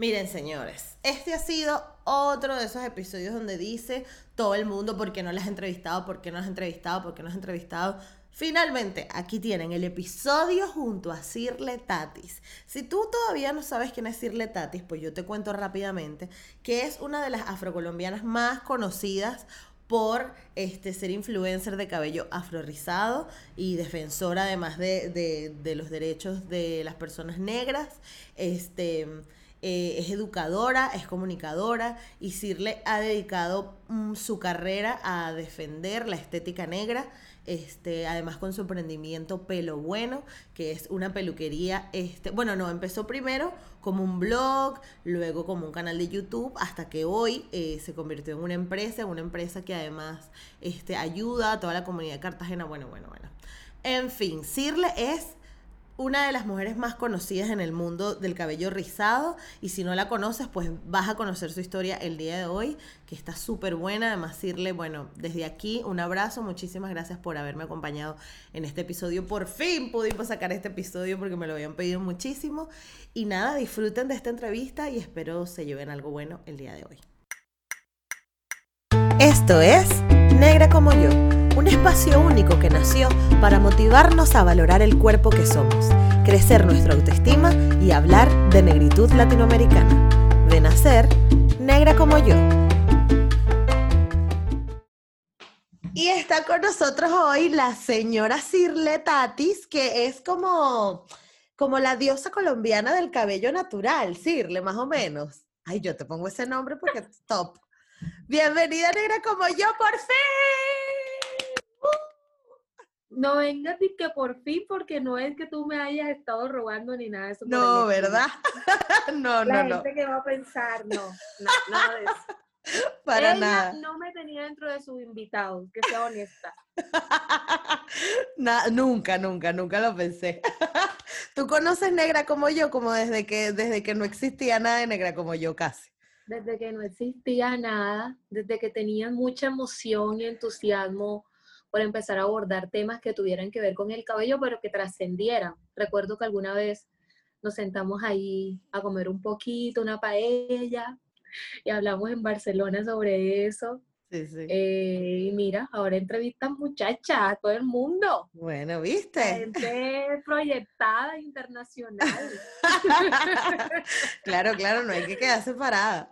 Miren, señores, este ha sido otro de esos episodios donde dice todo el mundo por qué no las has entrevistado, por qué no has entrevistado, por qué no has entrevistado. Finalmente, aquí tienen el episodio junto a Sirle Tatis. Si tú todavía no sabes quién es Sirle Tatis, pues yo te cuento rápidamente que es una de las afrocolombianas más conocidas por este, ser influencer de cabello afrorizado y defensora además de, de, de los derechos de las personas negras. Este eh, es educadora, es comunicadora y Sirle ha dedicado mm, su carrera a defender la estética negra. Este, además con su emprendimiento Pelo Bueno, que es una peluquería, este, bueno, no, empezó primero como un blog, luego como un canal de YouTube, hasta que hoy eh, se convirtió en una empresa, una empresa que además este, ayuda a toda la comunidad de Cartagena, bueno, bueno, bueno. En fin, Sirle es una de las mujeres más conocidas en el mundo del cabello rizado y si no la conoces pues vas a conocer su historia el día de hoy que está súper buena. Además decirle bueno desde aquí un abrazo. Muchísimas gracias por haberme acompañado en este episodio. Por fin pudimos sacar este episodio porque me lo habían pedido muchísimo. Y nada disfruten de esta entrevista y espero se lleven algo bueno el día de hoy. Esto es Negra como yo un espacio único que nació para motivarnos a valorar el cuerpo que somos, crecer nuestra autoestima y hablar de negritud latinoamericana. De nacer, negra como yo. Y está con nosotros hoy la señora Cirle Tatis, que es como, como la diosa colombiana del cabello natural, Cirle, más o menos. Ay, yo te pongo ese nombre porque es top. Bienvenida, negra como yo, por fin. No vengas y que por fin, porque no es que tú me hayas estado robando ni nada de eso. No, ¿verdad? no, La no, no. gente que va a pensar, no, no, nada de eso. Para Ella nada. no me tenía dentro de sus invitados, que sea honesta. Na- nunca, nunca, nunca lo pensé. Tú conoces negra como yo, como desde que, desde que no existía nada de negra como yo casi. Desde que no existía nada, desde que tenía mucha emoción y entusiasmo por empezar a abordar temas que tuvieran que ver con el cabello, pero que trascendieran. Recuerdo que alguna vez nos sentamos ahí a comer un poquito, una paella, y hablamos en Barcelona sobre eso. Sí, sí. Eh, y mira, ahora entrevistas muchachas a todo el mundo. bueno, ¿viste? Gente proyectada internacional. claro, claro, no hay que quedarse parada.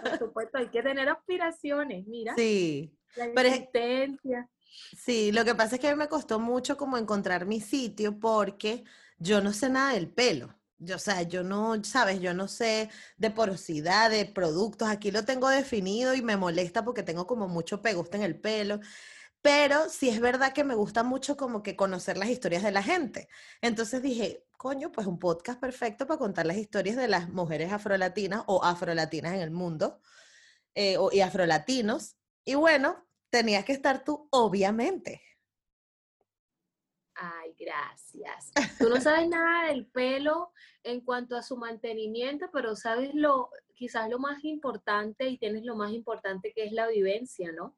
Por supuesto, hay que tener aspiraciones, mira. Sí, La pero. Sí, lo que pasa es que a mí me costó mucho como encontrar mi sitio porque yo no sé nada del pelo. Yo, o sea, yo no, sabes, yo no sé de porosidad, de productos. Aquí lo tengo definido y me molesta porque tengo como mucho peguste en el pelo. Pero sí es verdad que me gusta mucho como que conocer las historias de la gente. Entonces dije, coño, pues un podcast perfecto para contar las historias de las mujeres afrolatinas o afrolatinas en el mundo eh, o- y afrolatinos. Y bueno, tenías que estar tú, obviamente. Ay, gracias. Tú no sabes nada del pelo en cuanto a su mantenimiento, pero sabes lo, quizás lo más importante y tienes lo más importante que es la vivencia, ¿no?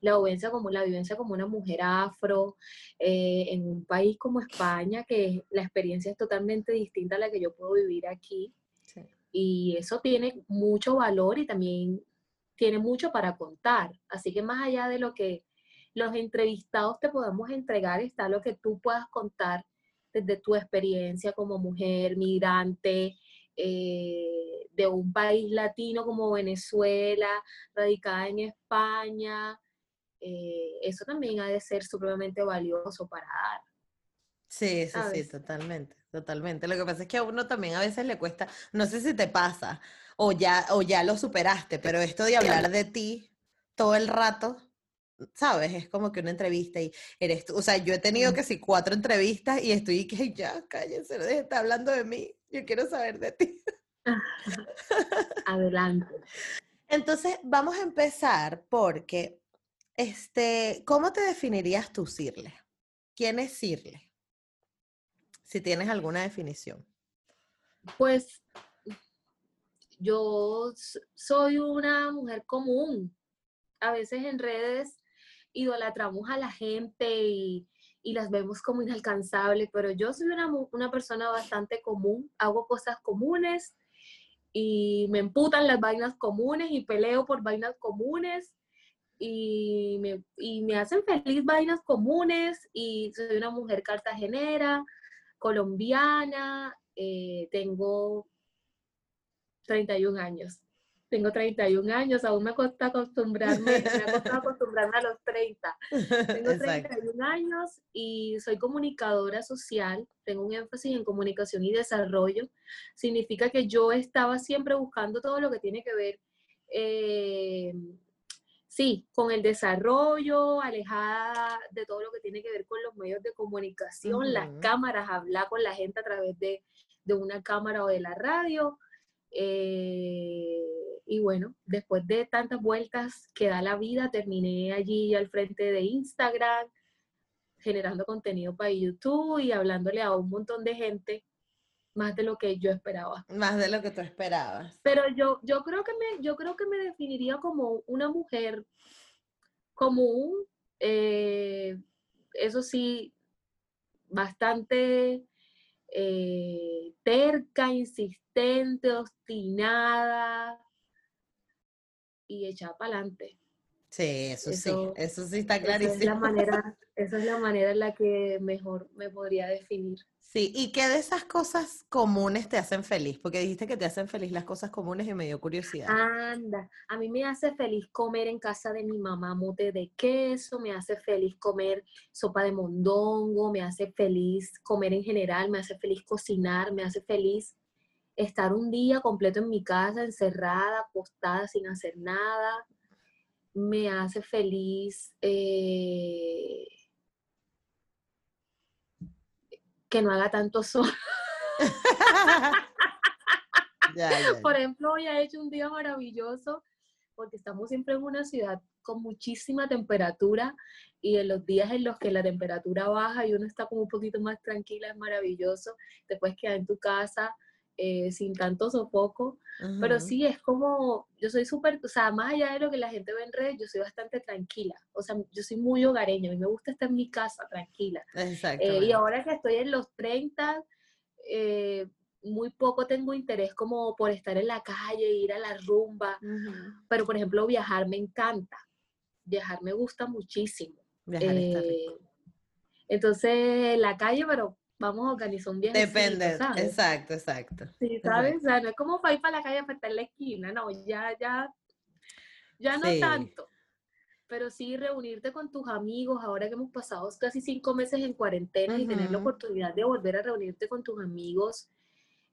La vivencia como, la vivencia como una mujer afro eh, en un país como España, que la experiencia es totalmente distinta a la que yo puedo vivir aquí. Sí. Y eso tiene mucho valor y también tiene mucho para contar. Así que más allá de lo que los entrevistados te podemos entregar, está lo que tú puedas contar desde tu experiencia como mujer migrante eh, de un país latino como Venezuela, radicada en España. eh, eso también ha de ser supremamente valioso para dar. Sí, sí, sí, ¿sabes? totalmente, totalmente. Lo que pasa es que a uno también a veces le cuesta, no sé si te pasa o ya, o ya lo superaste, pero esto de hablar de ti todo el rato, ¿sabes? Es como que una entrevista y eres tú. O sea, yo he tenido que sí cuatro entrevistas y estoy que ya, cállense, deje estar hablando de mí. Yo quiero saber de ti. Adelante. Entonces, vamos a empezar porque, este, ¿cómo te definirías tú, Sirle? ¿Quién es Sirle? Si tienes alguna definición. Pues yo soy una mujer común. A veces en redes idolatramos a la gente y, las vemos como inalcanzables, pero yo soy una, una persona bastante común, hago cosas comunes y me emputan las vainas comunes y peleo por vainas comunes y me, y me hacen feliz vainas comunes y soy una mujer cartagenera, colombiana, eh, tengo 31 años tengo 31 años, aún me cuesta acostumbrarme, me ha costado acostumbrarme a los 30. Tengo 31 años y soy comunicadora social, tengo un énfasis en comunicación y desarrollo. Significa que yo estaba siempre buscando todo lo que tiene que ver, eh, sí, con el desarrollo, alejada de todo lo que tiene que ver con los medios de comunicación, las cámaras, hablar con la gente a través de, de una cámara o de la radio. Eh, y bueno, después de tantas vueltas que da la vida, terminé allí al frente de Instagram, generando contenido para YouTube y hablándole a un montón de gente, más de lo que yo esperaba. Más de lo que tú esperabas. Pero yo, yo, creo, que me, yo creo que me definiría como una mujer común, eh, eso sí, bastante eh, terca, insistente, obstinada, y echar para adelante. Sí, eso, sí, eso sí está clarísimo. Esa es, la manera, esa es la manera en la que mejor me podría definir. Sí, ¿y qué de esas cosas comunes te hacen feliz? Porque dijiste que te hacen feliz las cosas comunes y me dio curiosidad. Anda, a mí me hace feliz comer en casa de mi mamá mote de queso, me hace feliz comer sopa de mondongo, me hace feliz comer en general, me hace feliz cocinar, me hace feliz estar un día completo en mi casa, encerrada, acostada, sin hacer nada, me hace feliz eh, que no haga tanto sol. Por ejemplo, hoy ha hecho un día maravilloso porque estamos siempre en una ciudad con muchísima temperatura y en los días en los que la temperatura baja y uno está como un poquito más tranquila es maravilloso. Te puedes quedar en tu casa eh, sin tanto sofoco, pero sí es como, yo soy súper, o sea, más allá de lo que la gente ve en redes, yo soy bastante tranquila, o sea, yo soy muy hogareña, a mí me gusta estar en mi casa tranquila. Exacto. Eh, y ahora que estoy en los 30, eh, muy poco tengo interés como por estar en la calle, ir a la rumba, pero por ejemplo viajar me encanta, viajar me gusta muchísimo. Viajar Entonces, la calle, pero vamos a organizar un viaje. Depende, exacto, exacto. Sí, ¿sabes? O sea, no es como para ir para la calle a estar en la esquina, no, ya, ya, ya no tanto. Pero sí reunirte con tus amigos, ahora que hemos pasado casi cinco meses en cuarentena y tener la oportunidad de volver a reunirte con tus amigos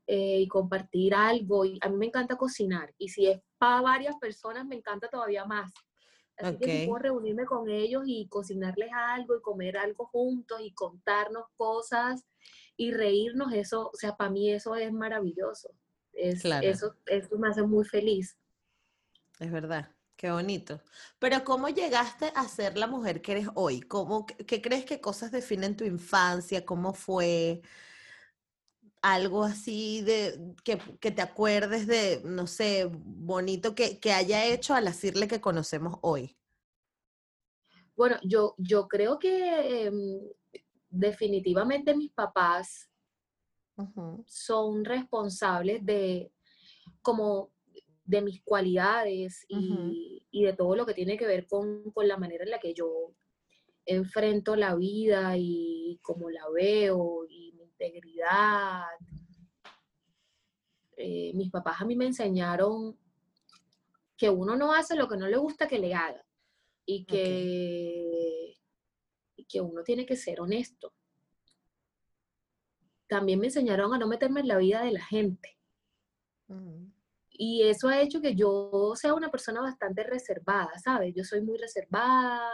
eh, y compartir algo. Y a mí me encanta cocinar y si es para varias personas me encanta todavía más. Así que puedo reunirme con ellos y cocinarles algo y comer algo juntos y contarnos cosas y reírnos, eso, o sea, para mí eso es maravilloso. Es, eso, eso me hace muy feliz. Es verdad, qué bonito. Pero ¿cómo llegaste a ser la mujer que eres hoy? ¿Cómo, ¿Qué crees que cosas definen tu infancia? ¿Cómo fue? Algo así de que, te acuerdes de, no sé, bonito que, haya hecho al decirle que conocemos hoy? Bueno, yo, yo creo que em, definitivamente mis papás son responsables de como de mis cualidades y, de todo lo que tiene que ver con, con, la manera en la que yo enfrento la vida y cómo la veo y integridad. Eh, mis papás a mí me enseñaron que uno no hace lo que no le gusta que le haga y que, y que uno tiene que ser honesto. También me enseñaron a no meterme en la vida de la gente. Y eso ha hecho que yo sea una persona bastante reservada, ¿sabes? Yo soy muy reservada,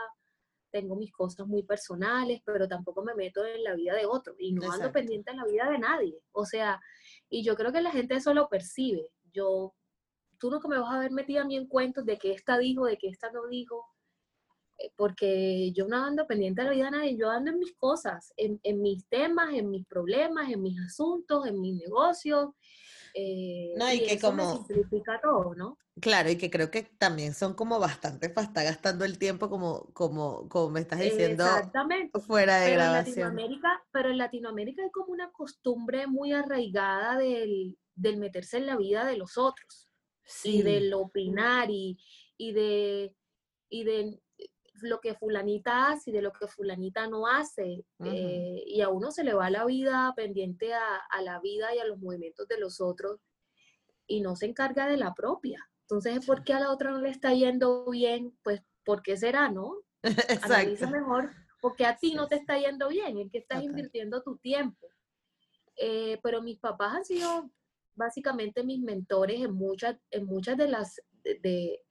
tengo mis cosas muy personales, pero tampoco me meto en la vida de otro y no ando pendiente en la vida de nadie. O sea, y yo creo que la gente eso lo percibe. Yo, tú nunca me vas a ver metida a mí en cuentos de que esta dijo, de que esta no dijo, eh, porque yo no ando pendiente de la vida de nadie, yo ando en mis cosas, en, en mis temas, en mis problemas, en mis asuntos, en mis negocios. Eh, No, y que eso como- simplifica todo, ¿no? Claro, y que creo que también son como bastante para estar gastando el tiempo como, como, como me estás diciendo Exactamente. fuera de Pero en grabación. Latinoamérica, pero en Latinoamérica hay como una costumbre muy arraigada del, del meterse en la vida de los otros y Sí, del opinar y, y de y de lo que fulanita hace y de lo que fulanita no hace. Ujú. eh, y a uno se le va la vida pendiente a, a la vida y a los movimientos de los otros y no se encarga de la propia. Entonces, ¿por qué a la otra no le está yendo bien? Pues, ¿por qué será, no? Analiza exacto. mejor, porque a ti no te está yendo bien, en qué estás Total. invirtiendo tu tiempo. Eh, pero mis papás han sido básicamente mis mentores en muchas, en muchas de las, de, de,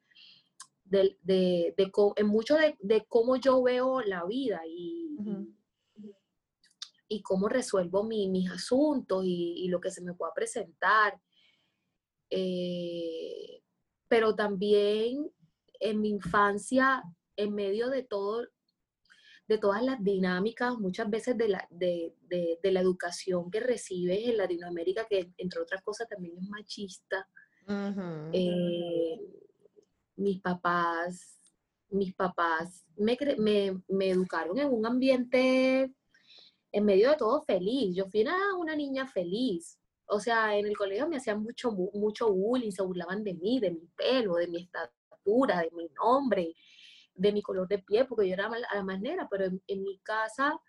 de- de- de en mucho de, de cómo yo veo la vida y, y cómo resuelvo mi- mis asuntos y, y lo que se me pueda presentar. Eh, pero también en mi infancia, en medio de todo, de todas las dinámicas, muchas veces de la, de, de- de la educación que recibes en Latinoamérica, que entre otras cosas también es machista, eh, mis papás, mis papás me, me, educaron en un ambiente en medio de todo feliz. Yo fui una, una niña feliz. O sea, en el colegio me hacían mucho, mucho bullying, se burlaban de mí, de mi pelo, de mi estatura, de mi nombre, de mi color de piel, porque yo era la manera, pero en, en mi casa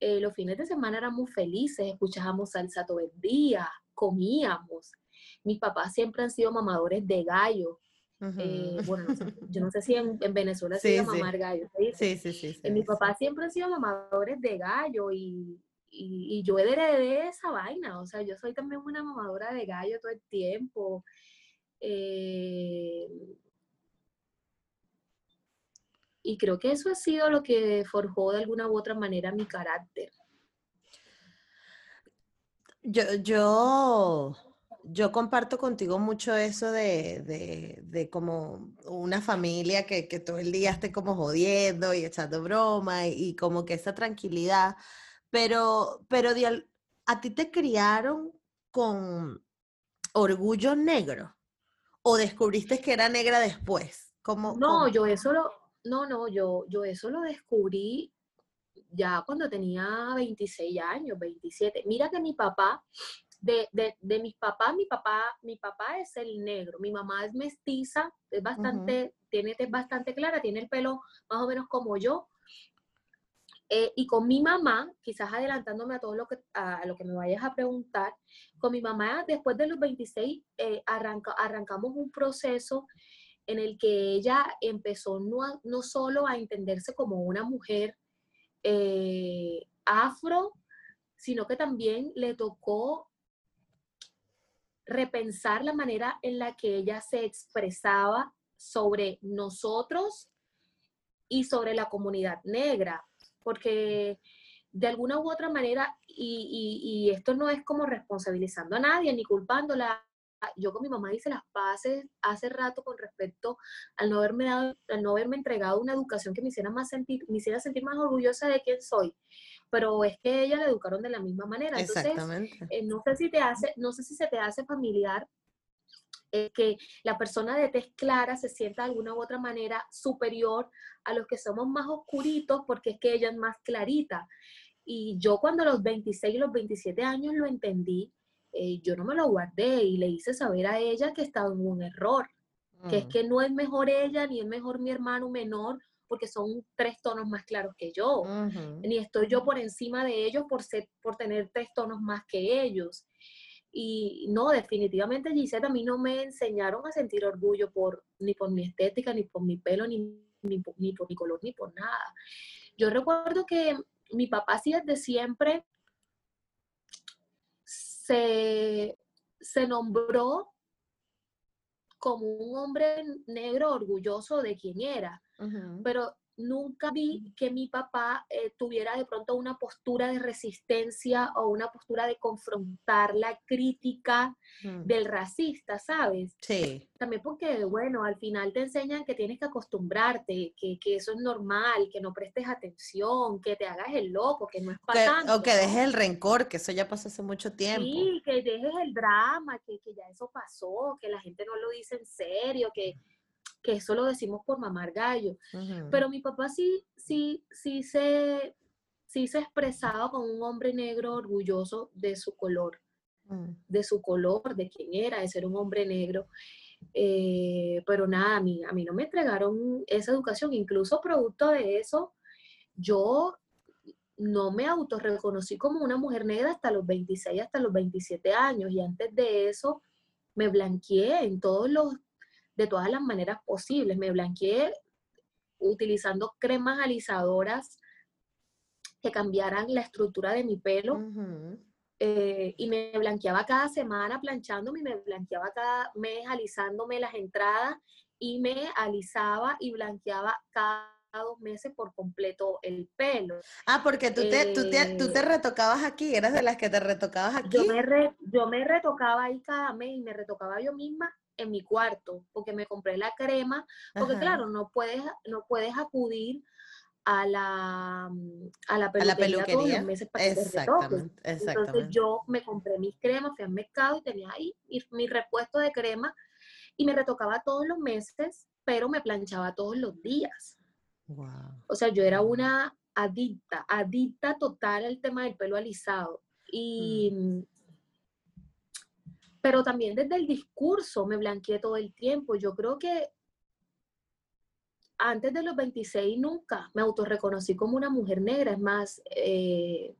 eh, los fines de semana éramos felices, escuchábamos salsa todo el día, comíamos. Mis papás siempre han sido mamadores de gallo. Eh, bueno, yo no sé si en, en Venezuela se Sí, dice sí. mamar gallo. Sí, sí, sí. Eh, sí, mis sí. papás siempre han sido mamadores de gallo y, y, y yo heredé esa vaina. O sea, yo soy también una mamadora de gallo todo el tiempo. Eh, y creo que eso ha sido lo que forjó de alguna u otra manera mi carácter. Yo, yo, yo comparto contigo mucho eso de, de, de como una familia que, que todo el día esté como jodiendo y echando broma y, y como que esa tranquilidad, pero, pero de a ti te criaron con orgullo negro o descubriste que era negra después. ¿Cómo, No, cómo? yo eso lo, no, no, yo, yo eso lo descubrí ya cuando tenía 26 años, 27. Mira que mi papá, de, de, de mis papás, mi papá, mi papá es el negro, mi mamá es mestiza, es bastante, tiene tez bastante clara, tiene el pelo más o menos como yo. Eh, y con mi mamá, quizás adelantándome a todo lo que, a, a lo que me vayas a preguntar, con mi mamá después de los 26 eh, arranca, arrancamos un proceso en el que ella empezó no, a- no solo a entenderse como una mujer eh, afro, sino que también le tocó repensar la manera en la que ella se expresaba sobre nosotros y sobre la comunidad negra, porque de alguna u otra manera, y, esto no es como responsabilizando a nadie ni culpándola, yo con mi mamá hice las paces hace rato con respecto al no haberme dado, al no haberme entregado una educación que me hiciera más sentir, me hiciera sentir más orgullosa de quién soy. Pero es que ella la educaron de la misma manera. Entonces, Exactamente. eh, no sé si te hace, no sé si se te hace familiar eh, que la persona de tez clara se sienta de alguna u otra manera superior a los que somos más oscuritos porque es que ella es más clarita. Y yo cuando a los 26 y los 27 años lo entendí, eh, yo no me lo guardé y le hice saber a ella que estaba en un error, que es Mm. que no es mejor ella ni es mejor mi hermano menor porque son tres tonos más claros que yo ni estoy yo por encima de ellos por, ser, por tener tres tonos más que ellos. Y no, definitivamente Gisette, a mí no me enseñaron a sentir orgullo por, ni por mi estética, ni por mi pelo, ni, ni, por, ni por mi color, ni por nada. Yo recuerdo que mi papá sí desde siempre se, se nombró como un hombre negro orgulloso de quien era. Pero nunca vi que mi papá eh, tuviera de pronto una postura de resistencia o una postura de confrontar la crítica Mm. del racista, ¿sabes? Sí. También porque, bueno, al final te enseñan que tienes que acostumbrarte, que, que eso es normal, que no prestes atención, que te hagas el loco, que no es para tanto. o que dejes el rencor, que eso ya pasó hace mucho tiempo. Sí, que dejes el drama, que, que ya eso pasó, que la gente no lo dice en serio, que, que eso lo decimos por mamar gallo. Pero mi papá sí, sí, sí se, sí se expresaba como un hombre negro orgulloso de su color, Mm. de su color, de quién era, de ser un hombre negro. Eh, pero nada, a mí, a mí no me entregaron esa educación, incluso producto de eso, yo no me autorreconocí como una mujer negra hasta los 26, hasta los 27 años, y antes de eso me blanqueé en todos los, de todas las maneras posibles, me blanqueé utilizando cremas alisadoras que cambiaran la estructura de mi pelo, eh, y me blanqueaba cada semana planchándome y me blanqueaba cada mes alisándome las entradas y me alisaba y blanqueaba cada dos meses por completo el pelo. Ah, porque tú te, tú, te, tú te Eh, retocabas aquí, eras de las que te retocabas aquí. Yo me, re- yo me retocaba ahí cada mes y me retocaba yo misma en mi cuarto, porque me compré la crema, porque Ajá. claro, no puedes, no puedes acudir a la, mm, a la A peluquería, la todos los meses para que te retoques. Exactamente, Entonces yo me compré mis cremas, fui al mercado y tenía ahí mi, mi repuesto de crema y me retocaba todos los meses, pero me planchaba todos los días. Wow. O sea, yo era una adicta, adicta total al tema del pelo alisado. Y, Mm. Pero también desde el discurso me blanqueé todo el tiempo. Yo creo que antes de los 26 nunca me autorreconocí como una mujer negra. Es más, eh,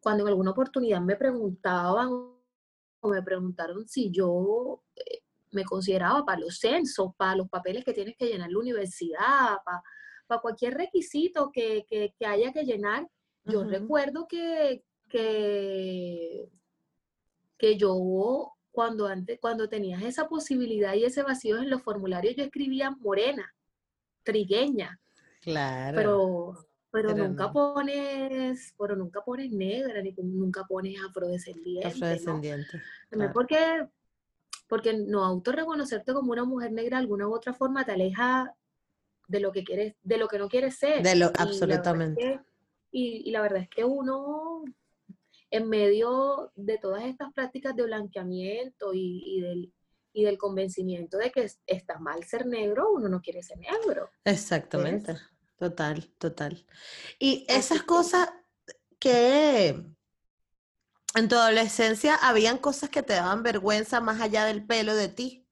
cuando en alguna oportunidad me preguntaban o me preguntaron si yo eh, me consideraba para los censos, para los papeles que tienes que llenar la universidad, para, para cualquier requisito que, que- que haya que llenar, yo recuerdo que, que, que yo cuando antes, cuando tenías esa posibilidad y ese vacío en los formularios, yo escribía morena, trigueña, Claro. pero, pero pero nunca no. pones, pero nunca pones negra, ni nunca pones afrodescendiente, ¿no? Afrodescendiente. Claro. porque, porque no autorreconocerte como una mujer negra de alguna u otra forma te aleja de lo que quieres, de lo que no quieres ser. De lo, Y la verdad es absolutamente. que- y, y la verdad es que uno, en medio de todas estas prácticas de blanqueamiento y, y del, y del convencimiento de que es- está mal ser negro, uno no quiere ser negro. Exactamente. Total, total. Y esas que- cosas que en tu adolescencia habían cosas que te daban vergüenza más allá del pelo de ti.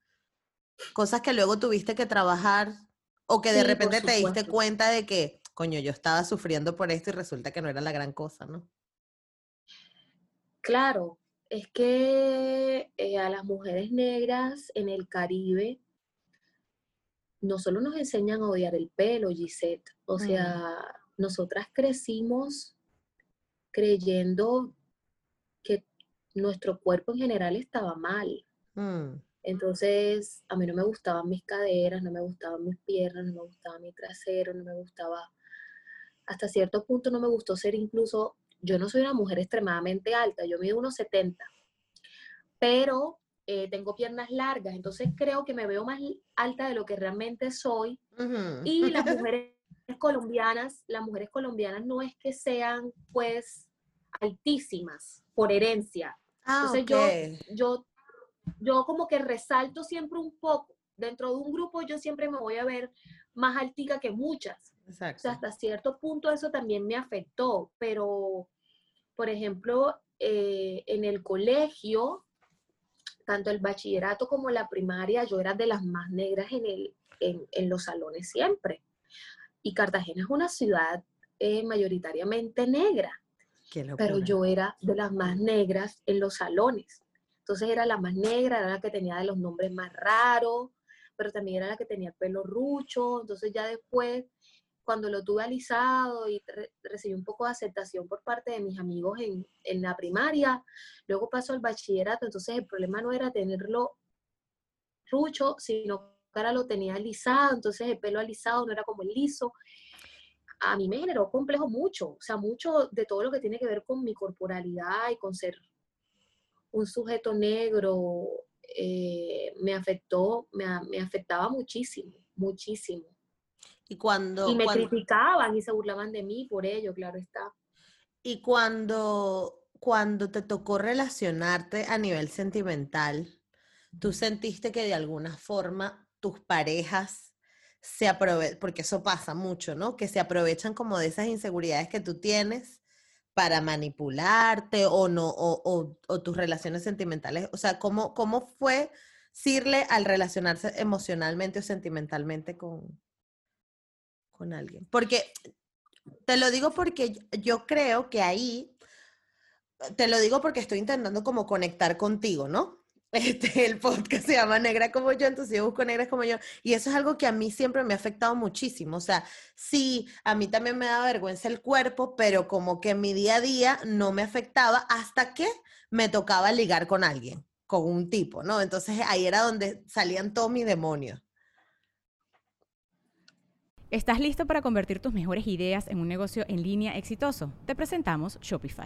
Cosas que luego tuviste que trabajar o que de Sí, repente te diste cuenta de que, coño, yo estaba sufriendo por esto y resulta que no era la gran cosa, ¿no? Claro, es que eh, a las mujeres negras en el Caribe no solo nos enseñan a odiar el pelo, Gisette, o Mm. sea, nosotras crecimos creyendo que nuestro cuerpo en general estaba mal. Mm, Entonces, a mí no me gustaban mis caderas, no me gustaban mis piernas, no me gustaba mi trasero, no me gustaba, hasta cierto punto no me gustó ser incluso, yo no soy una mujer extremadamente alta, yo mido unos 70, pero eh, tengo piernas largas, entonces creo que me veo más alta de lo que realmente soy. Y las mujeres colombianas, las mujeres colombianas no es que sean pues altísimas por herencia, Ah, entonces yo, yo, yo como que resalto siempre un poco. Dentro de un grupo yo siempre me voy a ver más altica que muchas. O sea, hasta cierto punto eso también me afectó. Pero, por ejemplo, eh, en el colegio, tanto el bachillerato como la primaria, yo era de las más negras en, el, en, en los salones siempre. Y Cartagena es una ciudad eh, mayoritariamente negra pero yo era de las más negras en los salones. Entonces era la más negra, era la que tenía de los nombres más raros, pero también era la que tenía el pelo rucho. Entonces ya después, cuando lo tuve alisado y re- recibí un poco de aceptación por parte de mis amigos en, en la primaria, luego pasó al bachillerato, entonces el problema no era tenerlo rucho, sino cara lo tenía alisado, entonces el pelo alisado no era como el liso. A mí me generó complejo mucho, o sea, mucho de todo lo que tiene que ver con mi corporalidad y con ser un sujeto negro, eh, me afectó, me, me, afectaba muchísimo, muchísimo. Y cuando... Y me cuando, criticaban y se burlaban de mí por ello, claro está. Y cuando, cuando te tocó relacionarte a nivel sentimental, ¿tú sentiste que de alguna forma tus parejas se aprovechan, porque eso pasa mucho, ¿no? Que se aprovechan como de esas inseguridades que tú tienes para manipularte o no, o, o, tus relaciones sentimentales. O sea, ¿cómo, cómo fue Sirle al relacionarse emocionalmente o sentimentalmente con, con alguien? Porque, te lo digo porque yo creo que ahí, te lo digo porque estoy intentando como conectar contigo, ¿no? Este, el podcast se llama Negra como yo, entonces yo busco negras como yo. Y eso es algo que a mí siempre me ha afectado muchísimo. O sea, sí, a mí también me da vergüenza el cuerpo, pero como que mi día a día no me afectaba hasta que me tocaba ligar con alguien, con un tipo, ¿no? Entonces ahí era donde salían todos mis demonios. ¿Estás listo para convertir tus mejores ideas en un negocio en línea exitoso? Te presentamos Shopify.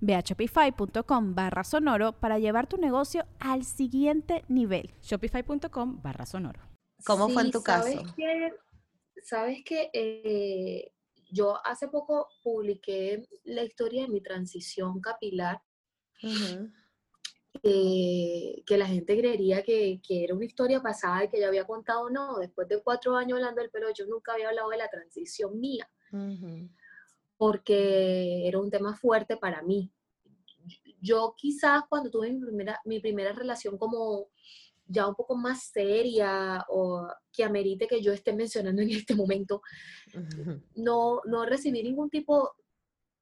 Ve a shopify.com barra sonoro para llevar tu negocio al siguiente nivel. Shopify.com barra sonoro. ¿Cómo fue en tu ¿sabes caso? Que, Sabes que eh, yo hace poco publiqué la historia de mi transición capilar. Eh, que la gente creería que, que, era una historia pasada y que ya había contado, no, después de cuatro años hablando del pelo, yo nunca había hablado de la transición mía porque era un tema fuerte para mí. Yo quizás cuando tuve mi primera, mi primera relación como ya un poco más seria o que amerite que yo esté mencionando en este momento, no, no recibí ningún tipo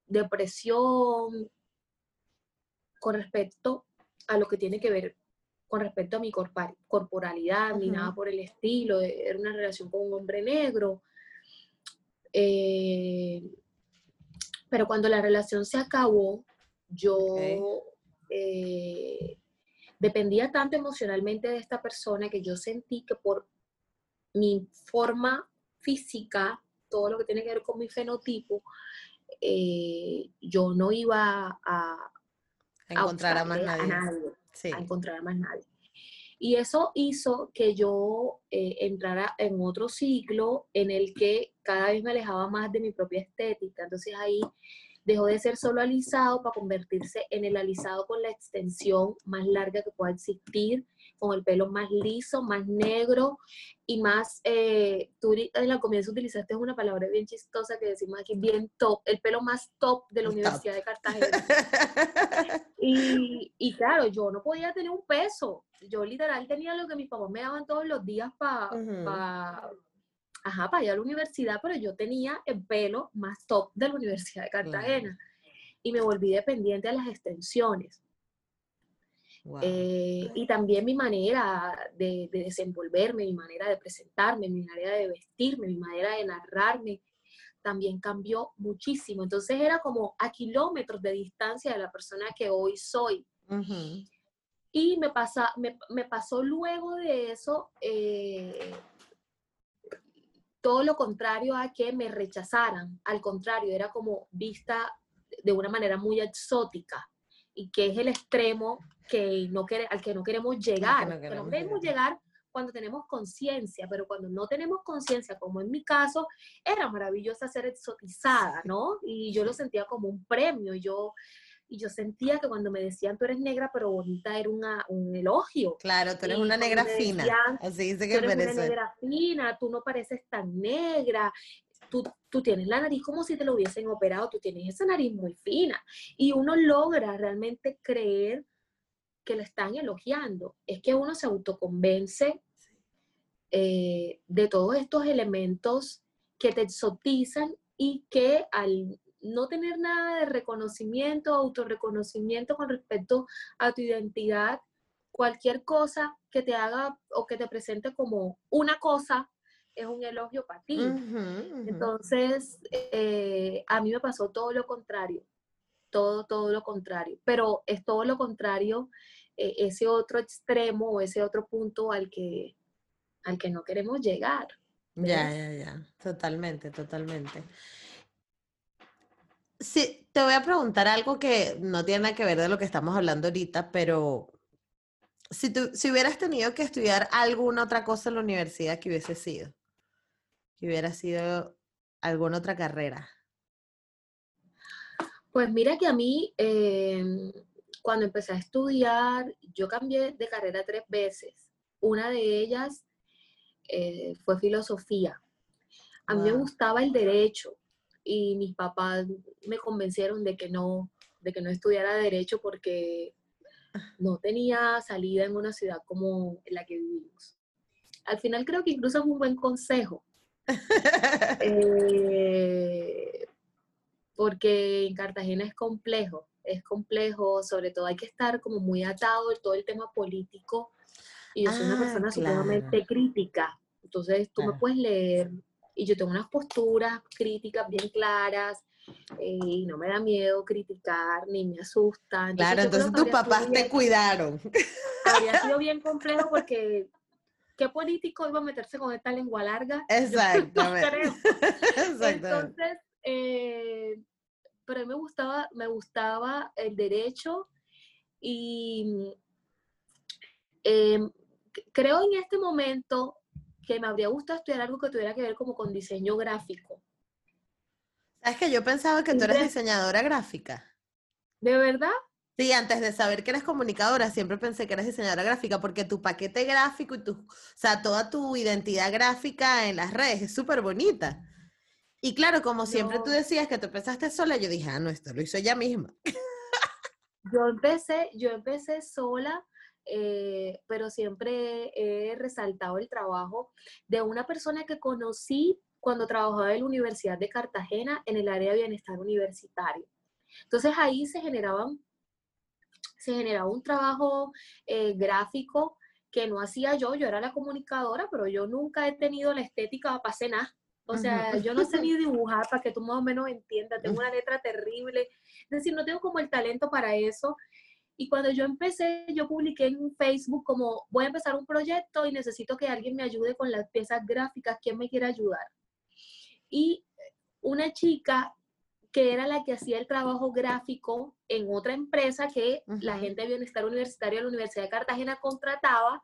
de presión con respecto a lo que tiene que ver con respecto a mi corporalidad, ni nada por el estilo. Era una relación con un hombre negro. Eh, pero cuando la relación se acabó, yo eh, dependía tanto emocionalmente de esta persona que yo sentí que por mi forma física, todo lo que tiene que ver con mi fenotipo, eh, yo no iba a, encontrar a, más nadie. A, encontrar a más nadie. Y eso hizo que yo eh, entrara en otro ciclo en el que cada vez me alejaba más de mi propia estética. Entonces ahí dejó de ser solo alisado para convertirse en el alisado con la extensión más larga que pueda existir, con el pelo más liso, más negro y más, eh, tú en el comienzo utilizaste una palabra bien chistosa que decimos aquí, bien top, el pelo más top de la Universidad de Cartagena. y, y, claro, yo no podía tener un peso, yo literal tenía lo que mis papás me daban todos los días para ajá, para ir a la universidad, pero yo tenía el pelo más top de la Universidad de Cartagena. Y me volví dependiente de las extensiones. Eh, y también mi manera de, desenvolverme, mi manera de presentarme, mi manera de vestirme, mi manera de narrarme, también cambió muchísimo. Entonces era como a kilómetros de distancia de la persona que hoy soy. Y me, pasa, me, me, pasó luego de eso, eh, todo lo contrario a que me rechazaran, al contrario, era como vista de una manera muy exótica y que es el extremo que no al que no queremos llegar. No queremos, queremos llegar cuando tenemos conciencia, pero cuando no tenemos conciencia, como en mi caso, era maravillosa ser exotizada, ¿no? Y yo lo sentía como un premio. Yo y yo sentía que cuando me decían tú eres negra pero bonita era una, un elogio. Claro, tú eres una negra fina. así dice que tú eres una negra fina, tú no pareces tan negra. Tú, tú, tienes la nariz como si te lo hubiesen operado, tú tienes esa nariz muy fina. Y uno logra realmente creer que lo están elogiando. Es que uno se autoconvence eh, de todos estos elementos que te exotizan y que al no tener nada de reconocimiento, autorreconocimiento con respecto a tu identidad, cualquier cosa que te haga o que te presente como una cosa es un elogio para ti. Entonces, eh, a mí me pasó todo lo contrario, todo, todo lo contrario, pero es todo lo contrario, eh, ese otro extremo o ese otro punto al que, al que no queremos llegar. Ya, ya, ya, totalmente, totalmente. Sí, te voy a preguntar algo que no tiene nada que ver de lo que estamos hablando ahorita, pero si, tú, si hubieras tenido que estudiar alguna otra cosa en la universidad, que hubiese sido? Que hubiera sido alguna otra carrera. Pues mira que a mí, em, cuando empecé a estudiar, yo cambié de carrera tres veces. Una de ellas eh, fue filosofía. A mí me gustaba el derecho, y mis papás me convencieron de que no, de que no estudiara derecho porque no tenía salida en una ciudad como la que vivimos. Al final creo que incluso es un buen consejo. Eh, porque en Cartagena es complejo, es complejo, sobre todo hay que estar como muy atado en todo el tema político. Y yo soy una ah, persona sumamente crítica. Entonces tú me puedes leer y yo tengo unas posturas críticas bien claras eh, y no me da miedo criticar ni me asusta. claro, entonces tus papás te cuidaron. Habría sido bien complejo porque ¿qué político iba a meterse con esta lengua larga? Exactamente. Entonces, eh, pero a mí me gustaba, me gustaba el derecho y em, creo en este momento que me habría gustado estudiar algo que tuviera que ver como con diseño gráfico. ¿Sabes que yo pensaba que tú eres diseñadora gráfica? ¿De verdad? Sí, antes de saber que eres comunicadora, siempre pensé que eres diseñadora gráfica porque tu paquete gráfico y tu, o sea, toda tu identidad gráfica en las redes es súper bonita. Y claro, como siempre tú decías que tú empezaste sola, yo dije, ah, no, esto lo hizo ella misma. Yo empecé, yo empecé sola eh, pero siempre he resaltado el trabajo de una persona que conocí cuando trabajaba en la Universidad de Cartagena en el área de bienestar universitario. Entonces ahí se generaban, se generaba un trabajo eh, gráfico que no hacía yo, yo era la comunicadora, pero yo nunca he tenido la estética para hacer nada. O sea, yo no sé ni dibujar para que tú más o menos entiendas, tengo una letra terrible, es decir, no tengo como el talento para eso. Y cuando yo empecé, yo publiqué en Facebook como voy a empezar un proyecto y necesito que alguien me ayude con las piezas gráficas, ¿quién me quiere ayudar? Y una chica que era la que hacía el trabajo gráfico en otra empresa que la gente de bienestar universitario de la Universidad de Cartagena contrataba,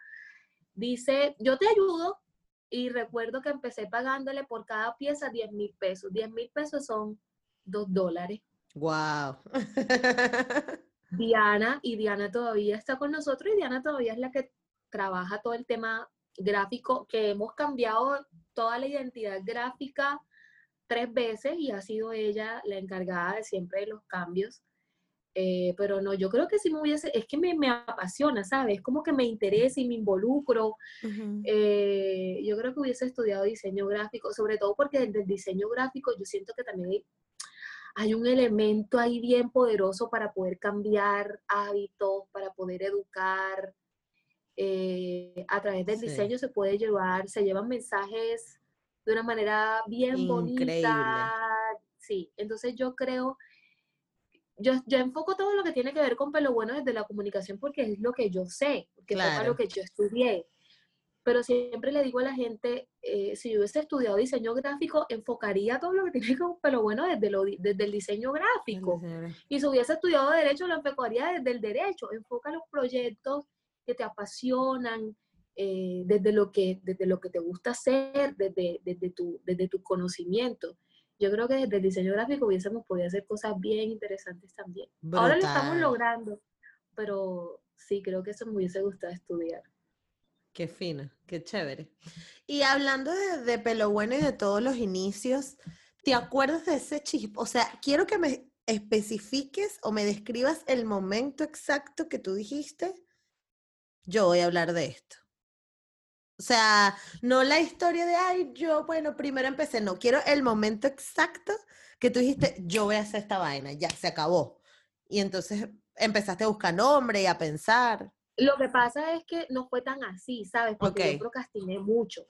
dice, yo te ayudo. Y recuerdo que empecé pagándole por cada pieza 10 mil pesos. 10 mil pesos son 2 dólares. ¡Wow! Diana, y Diana todavía está con nosotros y Diana todavía es la que trabaja todo el tema gráfico, que hemos cambiado toda la identidad gráfica tres veces y ha sido ella la encargada de siempre de los cambios. Eh, pero no, yo creo que si me hubiese, es que me, me apasiona, ¿sabes? Como que me interesa y me involucro. Eh, yo creo que hubiese estudiado diseño gráfico, sobre todo porque desde el diseño gráfico yo siento que también hay hay un elemento ahí bien poderoso para poder cambiar hábitos, para poder educar. Eh, a través del diseño se puede llevar, se llevan mensajes de una manera bien Increíble. bonita. Sí, entonces yo creo, yo, yo enfoco todo lo que tiene que ver con pelo bueno desde la comunicación porque es lo que yo sé, porque es lo que yo estudié pero siempre le digo a la gente, eh, si yo hubiese estudiado diseño gráfico, enfocaría todo lo que tiene que ver, bueno, desde, lo, desde el diseño gráfico. Y si hubiese estudiado derecho, lo enfocaría desde el derecho. Enfoca los proyectos que te apasionan, eh, desde, lo que, desde lo que te gusta hacer, desde, desde, tu, desde tu conocimiento. yo creo que desde el diseño gráfico hubiésemos podido hacer cosas bien interesantes también. Ahora lo estamos logrando, pero sí, creo que eso me hubiese gustado estudiar. Qué fino, qué chévere. Y hablando de, de pelo bueno y de todos los inicios, ¿te acuerdas de ese chisp? O sea, quiero que me especifiques o me describas el momento exacto que tú dijiste, yo voy a hablar de esto. O sea, no la historia de, ay, yo, bueno, primero empecé, no, quiero el momento exacto que tú dijiste, yo voy a hacer esta vaina, ya, se acabó. Y entonces empezaste a buscar nombre y a pensar. Lo que pasa es que no fue tan así, ¿sabes? Porque yo procrastiné mucho.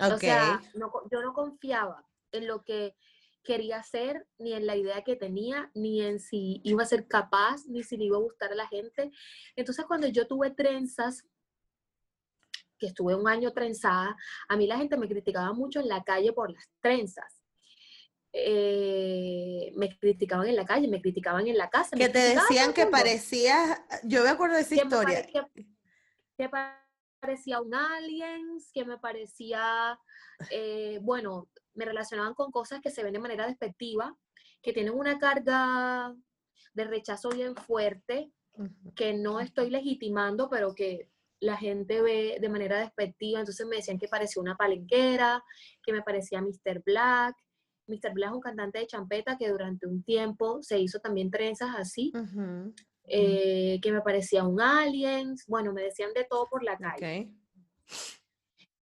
O Ok. sea, no yo no confiaba en lo que quería hacer, ni en la idea que tenía, ni en si iba a ser capaz, ni si le iba a gustar a la gente. Entonces, cuando yo tuve trenzas, que estuve un año trenzada, a mí la gente me criticaba mucho en la calle por las trenzas. Eh, me criticaban en la calle, me criticaban en la casa. que te decían que parecías, yo me acuerdo de esa que historia. que- parecía un aliens, que me parecía, eh, bueno, me relacionaban con cosas que se ven de manera despectiva, que tienen una carga de rechazo bien fuerte, que no estoy legitimando, pero que la gente ve de manera despectiva. Entonces me decían que parecía una palenquera, que me parecía Mr. Black. Mr. Black es un cantante de champeta que durante un tiempo se hizo también trenzas así eh, que me parecía un alien, bueno, me decían de todo por la calle.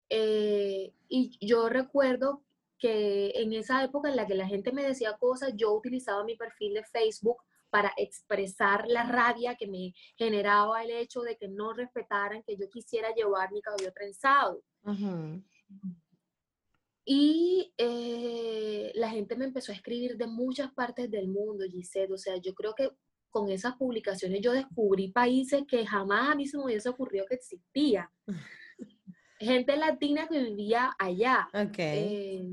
Eh, y yo recuerdo que en esa época en la que la gente me decía cosas, yo utilizaba mi perfil de Facebook para expresar la rabia que me generaba el hecho de que no respetaran que yo quisiera llevar mi cabello trenzado. Y eh, la gente me empezó a escribir de muchas partes del mundo, Gisette. O sea, yo creo que con esas publicaciones yo descubrí países que jamás a mí se me hubiese ocurrido que existían. Gente latina que vivía allá. Ok. Eh,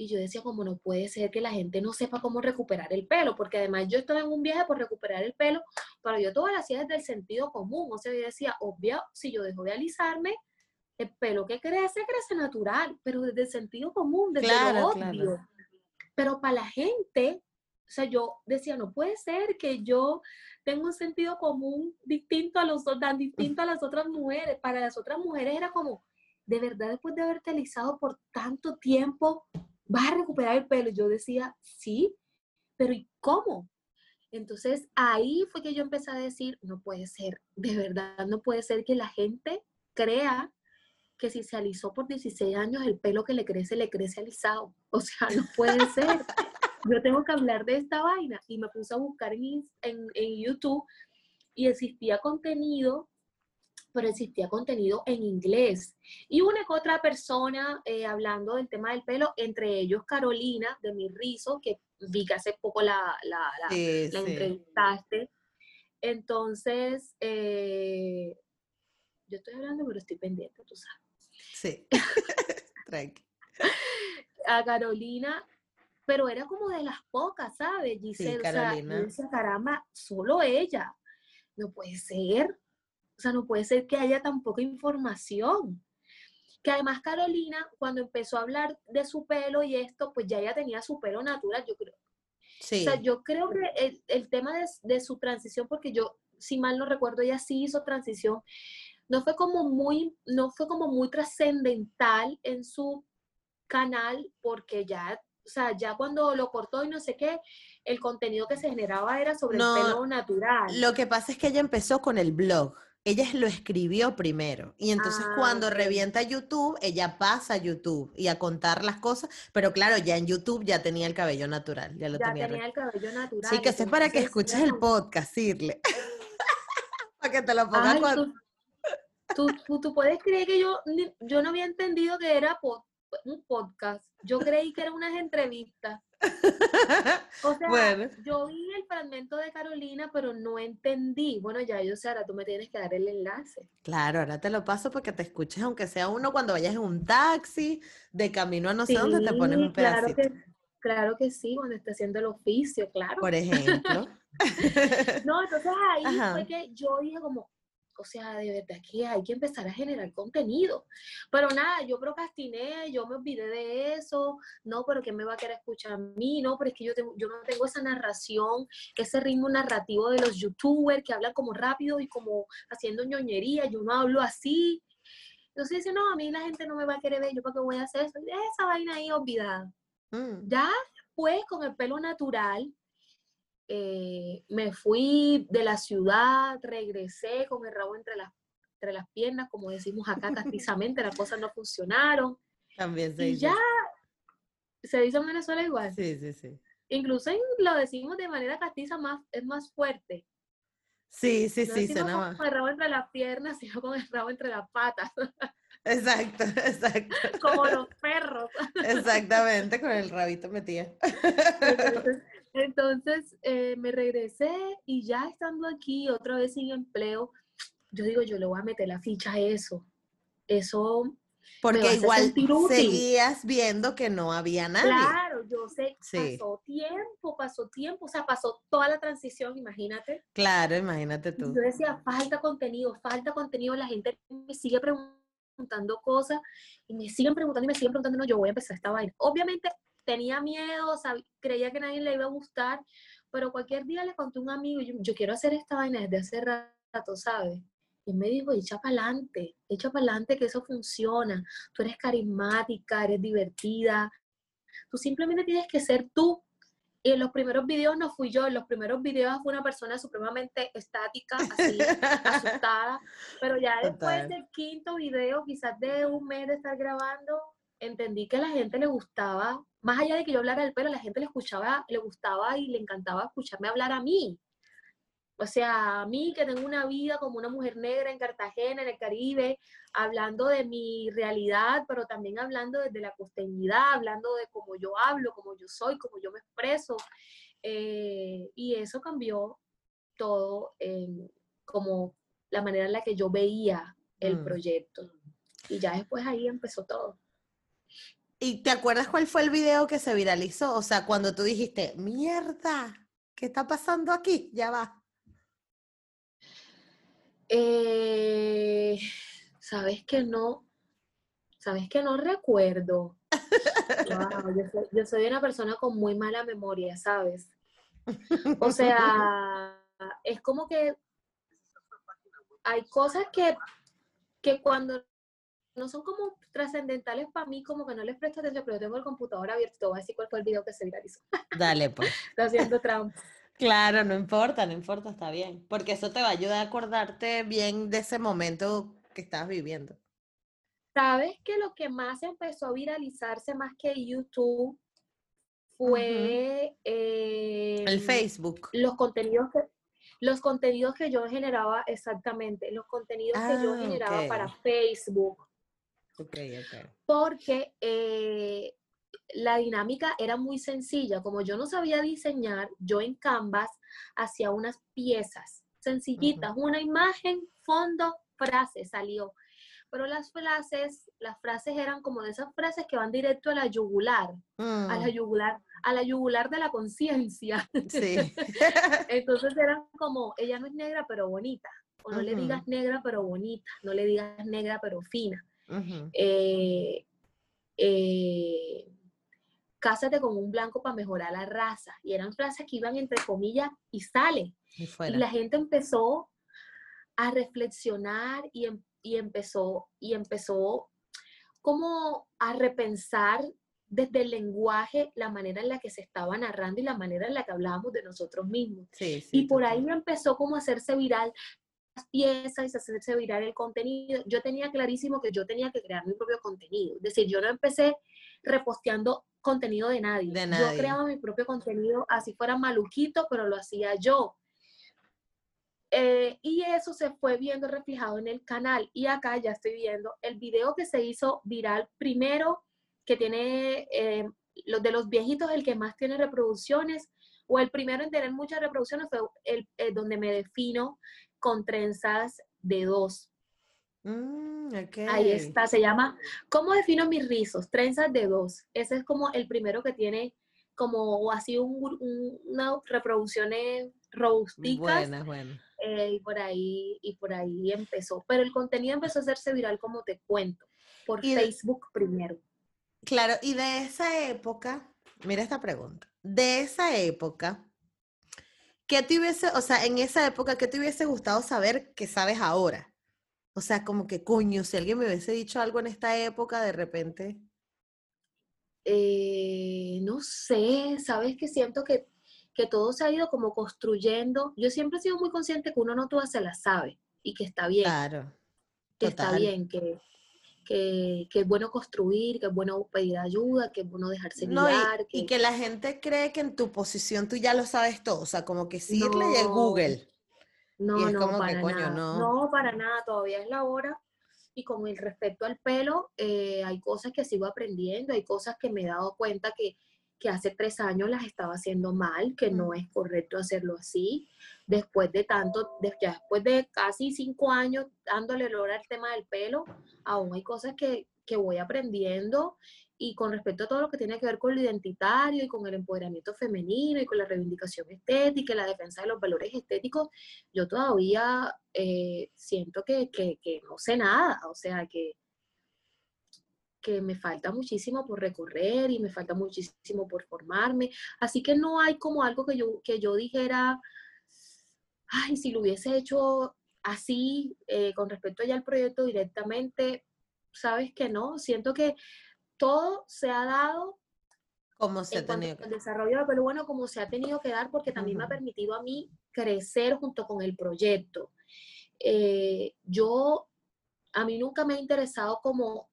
y yo decía, como no puede ser que la gente no sepa cómo recuperar el pelo, porque además yo estaba en un viaje por recuperar el pelo, pero yo todo lo hacía desde el sentido común. O sea, yo decía, obvio, si yo dejo de alisarme, el pelo que crece, crece natural, pero desde el sentido común, desde Claro, lo claro. obvio. Pero para la gente, o sea, yo decía, no puede ser que yo tenga un sentido común distinto a los tan distinto a las otras mujeres. Para las otras mujeres era como, de verdad, después de haberte alisado por tanto tiempo, vas a recuperar el pelo. Y Yo decía, sí, pero ¿y cómo? Entonces ahí fue que yo empecé a decir, no puede ser, de verdad, no puede ser que la gente crea que si se alisó por 16 años, el pelo que le crece, le crece alisado. O sea, no puede ser. Yo tengo que hablar de esta vaina. Y me puse a buscar en, en, en YouTube y existía contenido, pero existía contenido en inglés. Y una que otra persona eh, hablando del tema del pelo, entre ellos Carolina de Mi Rizo, que vi que hace poco la, la, la, Sí, la sí. entrevistaste. Entonces, eh, yo estoy hablando, pero estoy pendiente, tú sabes. Sí. Tranqui. A Carolina, pero era como de las pocas, ¿sabes? Giselle, o sea, yo Carolina. caramba, solo ella. No puede ser. O sea, no puede ser que haya tan poca información. Que además Carolina, cuando empezó a hablar de su pelo y esto, pues ya ella tenía su pelo natural, yo creo. Sí. O sea, yo creo que el, el tema de, de su transición, porque yo, si mal no recuerdo, ella sí hizo transición, no fue como muy, no fue como muy trascendental en su canal, porque ya, o sea, ya cuando lo cortó y no sé qué, el contenido que se generaba era sobre No, el pelo natural. Lo que pasa es que ella empezó con el blog. Ella lo escribió primero. Y entonces Ah, cuando revienta YouTube, ella pasa a YouTube y a contar las cosas. Pero claro, ya en YouTube ya tenía el cabello natural. Ya lo ya tenía. el cabello natural. Sí, que es para que escuches el podcast, Sirle. para que te lo pongas Ay, cuando... tú, tú, tú- puedes creer que yo, yo no había entendido que era pod- un podcast. Yo creí que eran unas entrevistas. O sea, Bueno. yo vi el fragmento de Carolina, pero no entendí. Bueno, ya yo sé, ahora tú me tienes que dar el enlace. Claro, ahora te lo paso para que te escuches, aunque sea uno cuando vayas en un taxi, de camino a no sé dónde, te pones un Sí, claro pedacito. que, claro que sí, cuando está haciendo el oficio, claro. Por ejemplo. No, entonces ahí Ajá. fue que yo dije como, o sea, de verdad que hay que empezar a generar contenido. Pero nada, yo procrastiné, yo me olvidé de eso, no, pero ¿quién me va a querer escuchar a mí? No, pero es que yo, tengo, yo no tengo esa narración, ese ritmo narrativo de los youtubers que hablan como rápido y como haciendo ñoñería, yo no hablo así. Entonces dice, no, a mí la gente no me va a querer ver, yo para qué voy a hacer eso, esa vaina ahí olvidada. Mm. Ya después, con el pelo natural, eh, me fui de la ciudad, regresé con el rabo entre las, entre las piernas, como decimos acá castizamente, las cosas no funcionaron. También se Y dice. ya se dice en Venezuela igual. Sí, sí, sí. Incluso en- lo decimos de manera castiza más, es más fuerte. Sí, sí, No sí, suena más. con el rabo entre las piernas, sino con el rabo entre las patas, Exacto, exacto. como los perros. Exactamente, con el rabito metida. Entonces, entonces, eh, me regresé y ya estando aquí otra vez sin empleo, yo digo, yo le voy a meter la ficha a eso. Eso, Porque igual seguías viendo que no había nadie. claro, yo sé, Sí. pasó tiempo, pasó tiempo, o sea, pasó toda la transición, imagínate. Claro, imagínate tú. Yo decía, falta contenido, falta contenido, la gente me sigue preguntando cosas y me siguen preguntando y me siguen preguntando, no, yo voy a empezar esta vaina. Obviamente tenía miedo, sab- creía que nadie le iba a gustar, pero cualquier día le conté a un amigo, yo, yo quiero hacer esta vaina desde hace rato, ¿sabes? Y me dijo, echa para adelante, echa para adelante que eso funciona. Tú eres carismática, eres divertida. Tú simplemente tienes que ser tú. Y en los primeros videos no fui yo, en los primeros videos fue una persona supremamente estática, así, asustada. Pero ya después Total. del quinto video, quizás de un mes de estar grabando, entendí que a la gente le gustaba, más allá de que yo hablara del pelo, la gente le escuchaba, le gustaba y le encantaba escucharme hablar a mí. O sea, a mí que tengo una vida como una mujer negra en Cartagena, en el Caribe, hablando de mi realidad, pero también hablando desde la costeñidad, hablando de cómo yo hablo, cómo yo soy, cómo yo me expreso. eh, y eso cambió todo en como la manera en la que yo veía el Mm. proyecto. Y ya después ahí empezó todo. ¿Y te acuerdas cuál fue el video que se viralizó? O sea, cuando tú dijiste, mierda, ¿qué está pasando aquí? Ya va. Eh, Sabes que no, sabes que no recuerdo. Wow, yo, soy, yo soy una persona con muy mala memoria, ¿sabes? O sea, es como que hay cosas que, que cuando no son como trascendentales para mí, como que no les presto atención, pero yo tengo el computador abierto, te voy a decir cuál fue el video que se viralizó. Dale, pues. Está haciendo trampa. Claro, no importa, no importa, está bien. Porque eso te va a ayudar a acordarte bien de ese momento que estabas viviendo. ¿Sabes que lo que más empezó a viralizarse más que YouTube fue El em, Facebook. los contenidos que los contenidos que yo generaba exactamente, los contenidos que yo Ah, generaba para Facebook, Ok, ok. porque eh, la dinámica era muy sencilla. Como yo no sabía diseñar, yo en Canvas hacía unas piezas sencillitas, una imagen, fondo, frase, salió. Pero las frases, las frases eran como de esas frases que van directo a la yugular, a la Mm, yugular, a la yugular de la conciencia. sí. Entonces eran como, ella no es negra pero bonita, o no le digas negra pero bonita, no le digas negra pero fina. Eh, eh, cásate con un blanco para mejorar la raza. Y eran frases que iban entre comillas y sale. Y la gente empezó a reflexionar y, em- y empezó, y empezó como a repensar desde el lenguaje la manera en la que se estaba narrando y la manera en la que hablábamos de nosotros mismos. Sí, sí, Y por ahí empezó como a hacerse viral piezas y hacerse viral el contenido. Yo tenía clarísimo que yo tenía que crear mi propio contenido. Es decir, yo no empecé reposteando contenido de nadie. De Yo creaba mi propio contenido, así fuera maluquito, pero lo hacía yo. Eh, y eso se fue viendo reflejado en el canal. Y acá ya estoy viendo el video que se hizo viral primero, que tiene eh, los de los viejitos, el que más tiene reproducciones, o el primero en tener muchas reproducciones fue el, el donde me defino con trenzas de dos. Mm. Ahí está, se llama ¿Cómo defino mis rizos? Trenzas de dos. Ese es como el primero que tiene como así un, gru- un- unas reproducciones robusticas. Buena, buena. eh, y por ahí, y por ahí empezó. Pero el contenido empezó a hacerse viral, como te cuento, por Facebook primero. Claro, y de esa época, mira esta pregunta, de esa época, ¿qué te hubiese, o sea, en esa época, qué te hubiese gustado saber que sabes ahora? O sea, como que coño, si alguien me hubiese dicho algo en esta época, de repente. Eh, no sé, sabes que siento que, que, todo se ha ido como construyendo. Yo siempre he sido muy consciente que uno no todas se las sabe y que está bien. Claro. Que está bien, que, que, es bueno construir, que es bueno pedir ayuda, que es bueno dejarse guiar. y, que... la gente cree que en tu posición tú ya lo sabes todo, o sea, como que decirle y el Google. No, no, para nada. no. para nada, todavía es la hora. Y con el respecto al pelo, eh, hay cosas que sigo aprendiendo, hay cosas que me he dado cuenta que, que hace tres años las estaba haciendo mal, que no es correcto hacerlo así. Después de tanto, después de casi cinco años dándole olor al tema del pelo, aún hay cosas que, que voy aprendiendo. Y con respecto a todo lo que tiene que ver con lo identitario y con el empoderamiento femenino y con la reivindicación estética y la defensa de los valores estéticos, yo todavía eh, siento que, que, que, no sé nada, o sea, que, que me falta muchísimo por recorrer y me falta muchísimo por formarme. Así que no hay como algo que yo, que yo dijera, ay, si lo hubiese hecho así eh, con respecto ya al proyecto directamente, sabes que no, siento que todo se ha dado como se ha El desarrollo pero bueno, como se ha tenido que dar, porque también me ha permitido a mí crecer junto con el proyecto. Eh, yo, a mí nunca me ha interesado como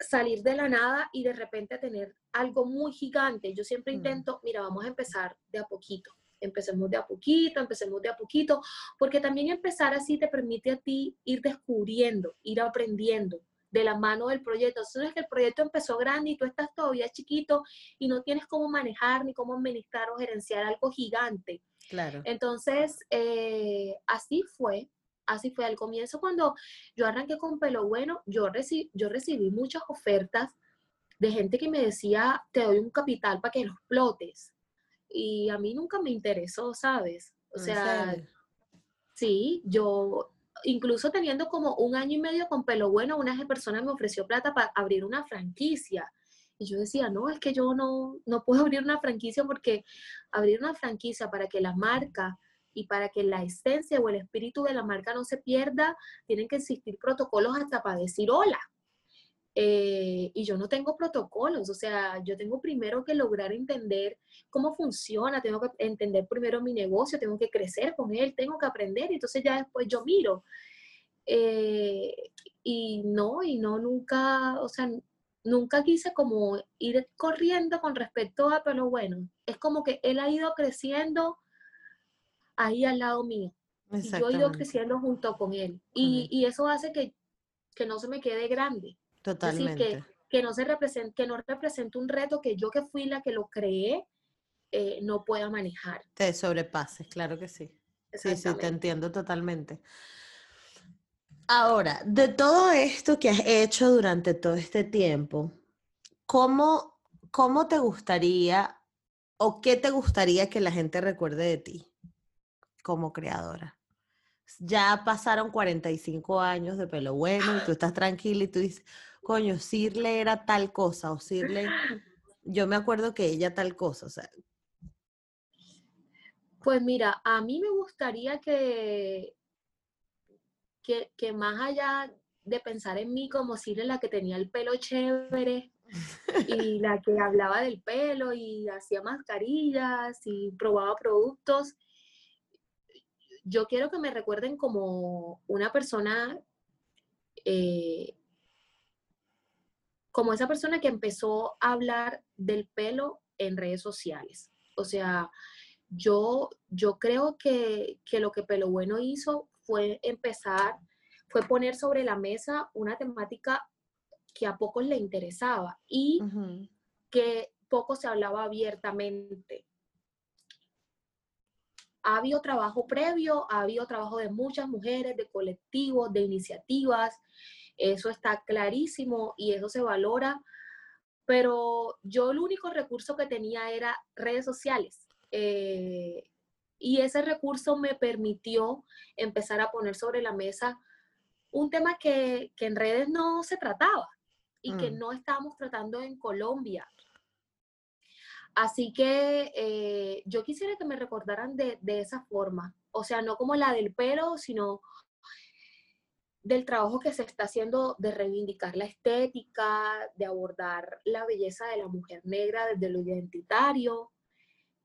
salir de la nada y de repente tener algo muy gigante. Yo siempre intento, mira, vamos a empezar de a poquito. Empecemos de a poquito, empecemos de a poquito, porque también empezar así te permite a ti ir descubriendo, ir aprendiendo de la mano del proyecto. Entonces es que el proyecto empezó grande y tú estás todavía chiquito y no tienes cómo manejar ni cómo administrar o gerenciar algo gigante. Claro. Entonces, eh, así fue. Así fue al comienzo cuando yo arranqué con Pelo Bueno, yo, recibí, yo recibí muchas ofertas de gente que me decía, te doy un capital para que lo explotes. Y a mí nunca me interesó, ¿sabes? O sea, sí, yo incluso teniendo como un año y medio con pelo bueno, una persona me ofreció plata para abrir una franquicia. Y yo decía, no, es que yo no, no puedo abrir una franquicia porque abrir una franquicia para que la marca y para que la esencia o el espíritu de la marca no se pierda, tienen que existir protocolos hasta para decir hola. Eh, y yo no tengo protocolos, o sea, yo tengo primero que lograr entender cómo funciona, tengo que entender primero mi negocio, tengo que crecer con él, tengo que aprender, y entonces ya después yo miro. Eh, y no, y no, nunca, o sea, nunca quise como ir corriendo con respecto a, pero bueno, es como que él ha ido creciendo ahí al lado mío. Y yo he ido creciendo junto con él. Y, y eso hace que, que no se me quede grande. Totalmente. que, que, no se represente, que no represente un reto que yo que fui la que lo creé, eh, no pueda manejar. Te sobrepases, claro que sí. Sí, sí, te entiendo totalmente. Ahora, de todo esto que has hecho durante todo este tiempo, ¿cómo, cómo te gustaría o qué te gustaría que la gente recuerde de ti como creadora? Ya pasaron 45 años de pelo bueno y tú estás tranquila y tú dices, coño, Sirle era tal cosa, o Sirle, yo me acuerdo que ella tal cosa, o sea. Pues mira, a mí me gustaría que, que, más allá de pensar en mí como Sirle la que tenía el pelo chévere y la que hablaba del pelo y hacía mascarillas y probaba productos, yo quiero que me recuerden como una persona eh, como esa persona que empezó a hablar del pelo en redes sociales. O sea, yo, yo creo que, lo que Pelo Bueno hizo fue empezar, fue poner sobre la mesa una temática que a pocos le interesaba y que poco se hablaba abiertamente. Ha habido trabajo previo, ha habido trabajo de muchas mujeres, de colectivos, de iniciativas, eso está clarísimo y eso se valora, pero yo el único recurso que tenía era redes sociales. Eh, y ese recurso me permitió empezar a poner sobre la mesa un tema que, en redes no se trataba y que Mm. no estábamos tratando en Colombia. Así que eh, yo quisiera que me recordaran de, de esa forma, o sea, no como la del pelo, sino del trabajo que se está haciendo de reivindicar la estética, de abordar la belleza de la mujer negra desde lo identitario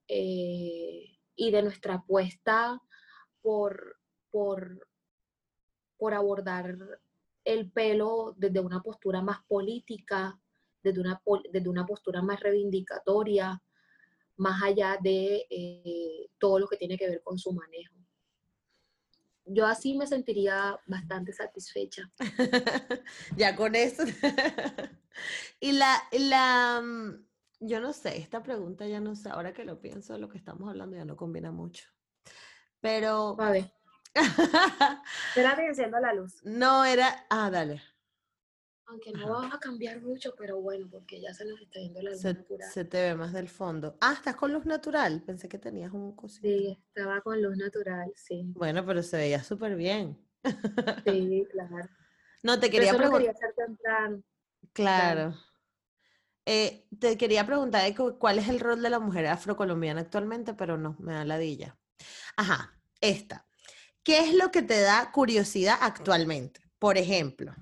eh, y de nuestra apuesta por, por, por abordar el pelo desde una postura más política, desde una, desde una postura más reivindicatoria, más allá de eh, todo lo que tiene que ver con su manejo. Yo así me sentiría bastante satisfecha. ya con eso. y la, la, mm, yo no sé, esta pregunta ya no sé, ahora que lo pienso, lo que estamos hablando ya no combina mucho. Pero A ver, espérate, enciendo la luz. no era, ah, dale. Aunque no va a cambiar mucho, pero bueno, porque ya se nos está yendo la luz Se, natural. se te ve más del fondo. Ah, estás con luz natural. Pensé que tenías un cosito. Sí, estaba con luz natural, sí. Bueno, pero se veía súper bien. Sí, claro. No, te quería preguntar. quería hacer temprano. Claro. Eh, te quería preguntar cuál es el rol de la mujer afrocolombiana actualmente, pero no, me da ladilla. Ajá, esta. ¿Qué es lo que te da curiosidad actualmente? Por ejemplo,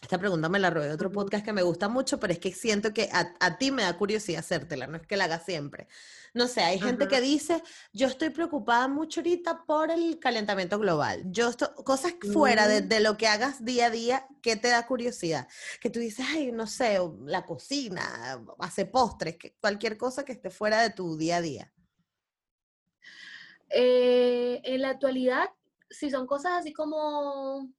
esta pregunta me la robé de otro podcast que me gusta mucho, pero es que siento que a, a ti me da curiosidad hacértela, no es que la haga siempre. No sé, hay gente Ajá. que dice, yo estoy preocupada mucho ahorita por el calentamiento global. Yo estoy, cosas fuera de, Mm. de lo que hagas día a día, ¿qué te da curiosidad? Que tú dices, ay, no sé, la cocina, hace postres, que cualquier cosa que esté fuera de tu día a día. Eh, en la actualidad, si son cosas así como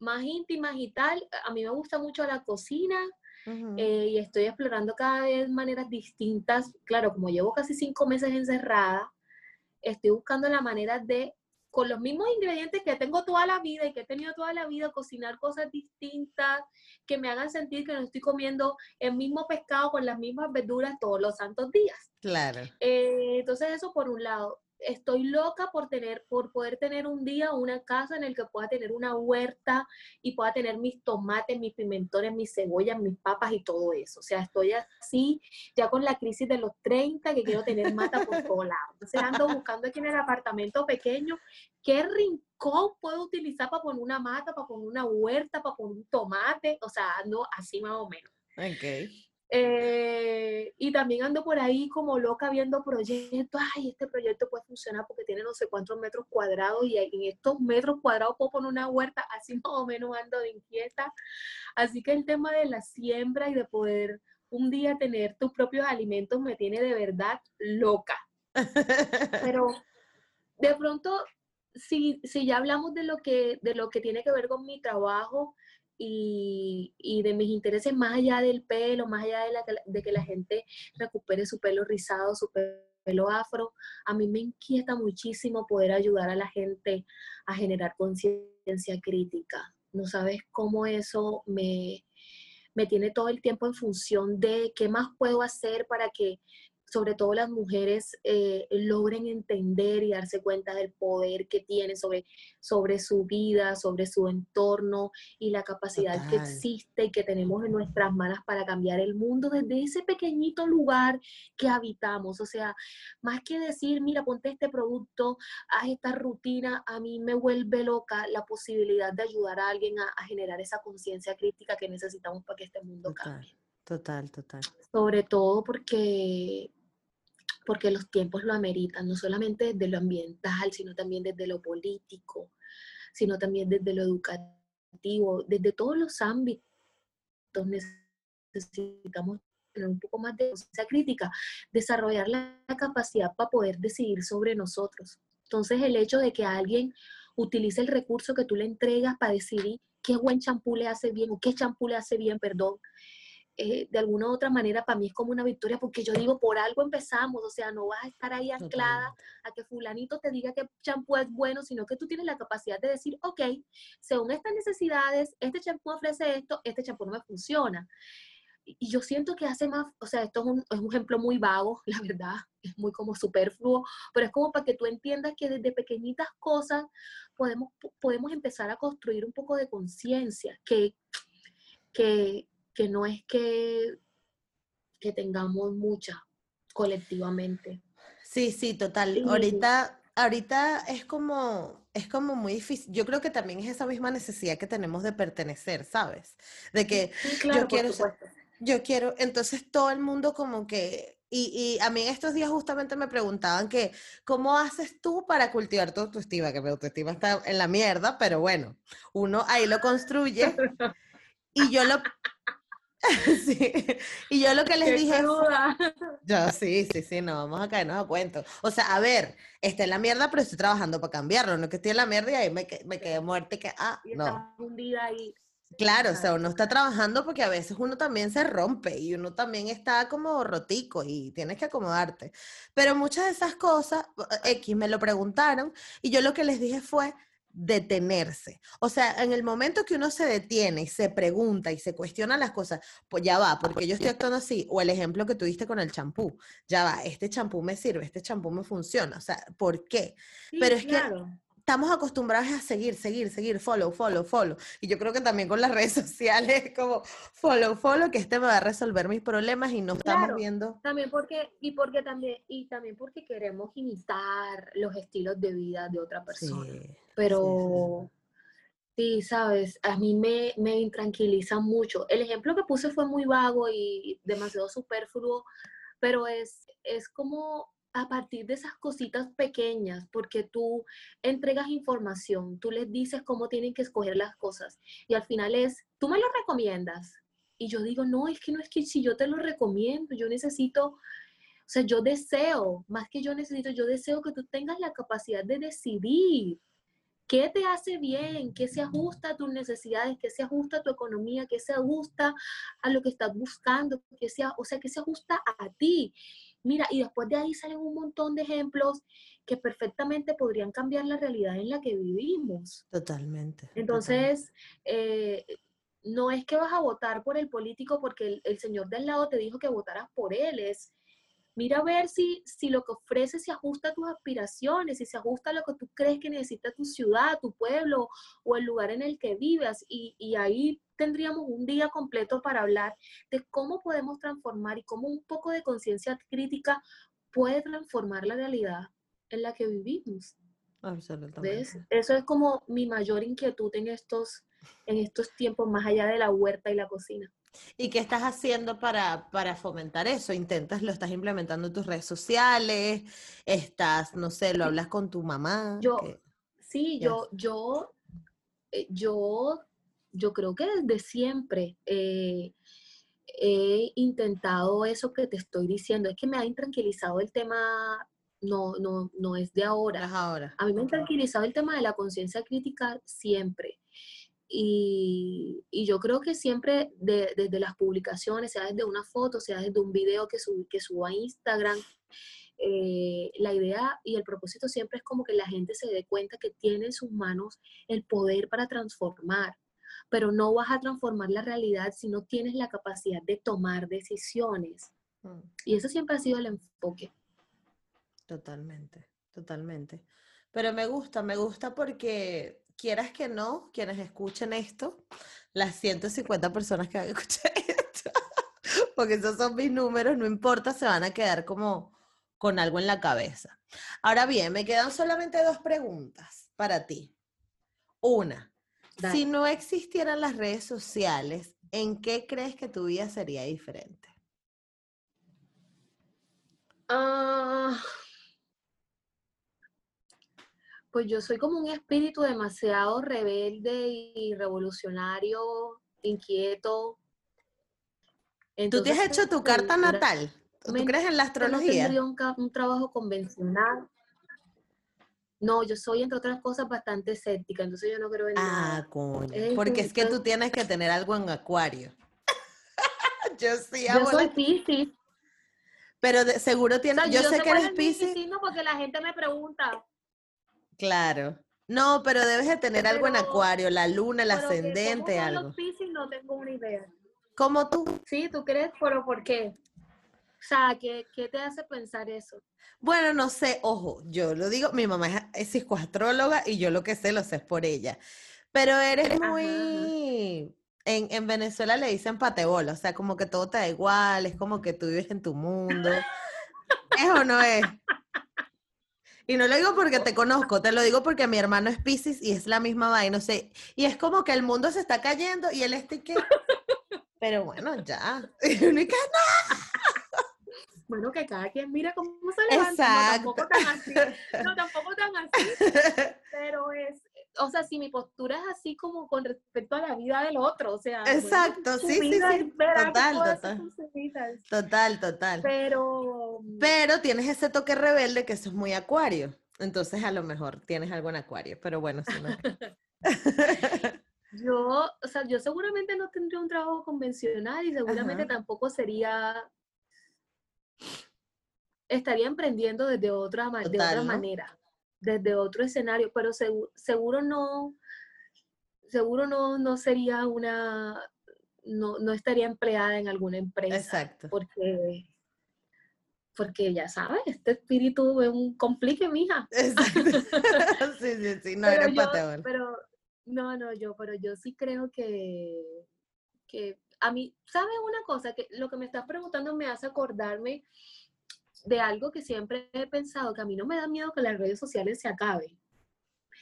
más íntimas y tal, a mí me gusta mucho la cocina Ujú. eh, y estoy explorando cada vez maneras distintas. Claro, como llevo casi cinco meses encerrada, estoy buscando la manera de, con los mismos ingredientes que tengo toda la vida y que he tenido toda la vida, cocinar cosas distintas que me hagan sentir que no estoy comiendo el mismo pescado con las mismas verduras todos los santos días. Claro. Eh, entonces eso por un lado. Estoy loca por tener, por poder tener un día una casa en el que pueda tener una huerta y pueda tener mis tomates, mis pimentones, mis cebollas, mis papas y todo eso. O sea, estoy así ya con la crisis de los 30 que quiero tener mata por todos lados. Entonces ando buscando aquí en el apartamento pequeño qué rincón puedo utilizar para poner una mata, para poner una huerta, para poner un tomate. O sea, ando así más o menos. Ok. Eh, y también ando por ahí como loca viendo proyectos. Ay, este proyecto puede funcionar porque tiene no sé cuántos metros cuadrados y en estos metros cuadrados puedo poner una huerta. Así más o menos ando de inquieta. Así que el tema de la siembra y de poder un día tener tus propios alimentos me tiene de verdad loca. Pero de pronto, si, si ya hablamos de lo, que, de lo que tiene que ver con mi trabajo y, y de mis intereses más allá del pelo, más allá de, la, de que la gente recupere su pelo rizado, su pe- pelo afro, a mí me inquieta muchísimo poder ayudar a la gente a generar conciencia crítica. No sabes cómo eso me, me tiene todo el tiempo en función de qué más puedo hacer para que sobre todo las mujeres eh, logren entender y darse cuenta del poder que tienen sobre, sobre su vida, sobre su entorno y la capacidad que existe y que tenemos en nuestras manos para cambiar el mundo desde ese pequeñito lugar que habitamos. O sea, más que decir, mira, ponte este producto, haz esta rutina, a mí me vuelve loca la posibilidad de ayudar a alguien a, a generar esa conciencia crítica que necesitamos para que este mundo Total. cambie Total, total. sobre todo porque, porque los tiempos lo ameritan, no solamente desde lo ambiental, sino también desde lo político, sino también desde lo educativo, desde todos los ámbitos necesitamos tener un poco más de conciencia crítica, desarrollar la capacidad para poder decidir sobre nosotros. Entonces el hecho de que alguien utilice el recurso que tú le entregas para decidir qué buen champú le hace bien o qué champú le hace bien, perdón, eh, de alguna u otra manera para mí es como una victoria porque yo digo, por algo empezamos, o sea, no vas a estar ahí anclada a que fulanito te diga que champú es bueno, sino que tú tienes la capacidad de decir, ok, según estas necesidades, este champú ofrece esto, este champú no me funciona. Y yo siento que hace más, o sea, esto es un, es un ejemplo muy vago, la verdad, es muy como superfluo, pero es como para que tú entiendas que desde pequeñitas cosas podemos, podemos empezar a construir un poco de conciencia, que, que, que no es que, que tengamos mucha colectivamente. Sí, sí, total. Ahorita, ahorita es como, es como muy difícil. Yo creo que también es esa misma necesidad que tenemos de pertenecer, ¿sabes? De que yo quiero yo quiero, entonces todo el mundo como que, y, y, a mí estos días justamente me preguntaban que, ¿cómo haces tú para cultivar tu autoestima? Que mi autoestima está en la mierda, pero bueno, uno ahí lo construye. y yo lo, sí. Y yo lo que les dije. Yo, sí, sí, sí, no, vamos a caernos a cuento. O sea, a ver, está en la mierda, pero estoy trabajando para cambiarlo. No que estoy en la mierda y ahí me, me quedé muerta y que, ah, no. ahí. Claro, o sea, uno está trabajando porque a veces uno también se rompe y uno también está como rotico y tienes que acomodarte. Pero muchas de esas cosas, X, me lo preguntaron y yo lo que les dije fue, detenerse. O sea, en el momento que uno se detiene y se pregunta y se cuestiona las cosas, pues ya va, porque yo estoy actuando así, o el ejemplo que tuviste con el champú, ya va, este champú me sirve, este champú me funciona, o sea, ¿por qué? Pero es que estamos acostumbrados a seguir, seguir, seguir, follow, follow, follow. Y yo creo que también con las redes sociales, como follow, follow, que este me va a resolver mis problemas y no estamos viendo. También porque, y porque también, y también porque queremos imitar los estilos de vida de otra persona. Pero sí, sabes, a mí me, me intranquiliza mucho. El ejemplo que puse fue muy vago y demasiado superfluo, pero es, es como a partir de esas cositas pequeñas, porque tú entregas información, tú les dices cómo tienen que escoger las cosas y al final es, tú me lo recomiendas. Y yo digo, no, es que no es que si yo te lo recomiendo, yo necesito, o sea, yo deseo, más que yo necesito, yo deseo que tú tengas la capacidad de decidir qué te hace bien, qué se ajusta a tus necesidades, qué se ajusta a tu economía, qué se ajusta a lo que estás buscando, qué sea, o sea, qué se ajusta a ti. Mira, y después de ahí salen un montón de ejemplos que perfectamente podrían cambiar la realidad en la que vivimos. Totalmente. Entonces, eh, no es que vas a votar por el político porque el, el, señor del lado te dijo que votaras por él, es mira a ver si, si lo que ofrece se ajusta a tus aspiraciones, si se ajusta a lo que tú crees que necesita tu ciudad, tu pueblo o el lugar en el que vivas. Y, y ahí tendríamos un día completo para hablar de cómo podemos transformar y cómo un poco de conciencia crítica puede transformar la realidad en la que vivimos. Absolutamente. Eso es como mi mayor inquietud en estos, en estos tiempos, más allá de la huerta y la cocina. ¿Y qué estás haciendo para, para, fomentar eso? ¿Intentas, lo estás implementando en tus redes sociales? ¿Estás, no sé, lo hablas con tu mamá? Yo, sí, yo, yo, eh, yo yo creo que desde siempre eh, he intentado eso que te estoy diciendo. Es que me ha intranquilizado el tema, no, no, no es de ahora. ahora. A mí me ha intranquilizado el tema de la conciencia crítica siempre. Y, yo creo que siempre desde las publicaciones, sea desde una foto, sea desde un video que, que subo a Instagram, eh, la idea y el propósito siempre es como que la gente se dé cuenta que tiene en sus manos el poder para transformar pero no vas a transformar la realidad si no tienes la capacidad de tomar decisiones. Mm. Y eso siempre ha sido el enfoque. Totalmente, totalmente. Pero me gusta, me gusta porque quieras que no, quienes escuchen esto, las 150 personas que van a escuchar esto, porque esos son mis números, no importa, se van a quedar como con algo en la cabeza. Ahora bien, me quedan solamente dos preguntas para ti. Una, si no existieran las redes sociales, ¿en qué crees que tu vida sería diferente? Ah, pues yo soy como un espíritu demasiado rebelde y revolucionario, inquieto. ¿Tú te has hecho tu carta natal? ¿Tú crees en la astrología? No un, un trabajo convencional. No, yo soy, entre otras cosas, bastante escéptica, entonces yo no creo en ah, coño. Porque es que tú tienes que tener algo en acuario. yo sí Yo soy Pisces. Pero seguro tienes, yo, sé que eres Pisces. No, porque la gente me pregunta. Claro. No, pero debes de tener algo en acuario, la luna, el ascendente, algo. Los Pisces no tengo una idea. como tú. Sí, ¿tú crees? ¿Pero por qué? O sea, ¿qué, qué te hace pensar eso? Bueno, no sé, ojo, yo lo digo, mi mamá es, es psicoastróloga y yo lo que sé lo sé es por ella. Pero eres ajá. muy... En, en Venezuela le dicen patebola, o sea, como que todo te da igual, es como que tú vives en tu mundo. ¿Es o no es? Y no lo digo porque te conozco, te lo digo porque mi hermano es Piscis y es la misma vaina, no sé. Y es como que el mundo se está cayendo y él está que... Pero bueno, ya. Y uno Bueno, que cada quien mira cómo se levanta. No, tampoco tan así. No, tampoco tan así. Pero es, o sea, si mi postura es así como con respecto a la vida del otro, o sea. Exacto, sí, sí, sí, total, total. Total, total. Pero, Pero tienes ese toque rebelde que eso es muy acuario. Entonces a lo mejor tienes algo en acuario, pero bueno, si no. yo, o sea, yo seguramente no tendría un trabajo convencional y seguramente Ajá. tampoco sería, estaría emprendiendo desde otra, ma- de Total, otra ¿no? manera, desde otro escenario, pero segu- seguro no, seguro no, no sería una, no, no estaría empleada en alguna empresa. Exacto. Porque, porque ya sabes, este espíritu es un complique, mija. Exacto. Sí, sí, sí, no pero yo, pateador. pero, no, no, yo, pero yo sí creo que, que a mí, ¿sabes una cosa? Que lo que me estás preguntando me hace acordarme de algo que siempre he pensado, que a mí no me da miedo que las redes sociales se acaben,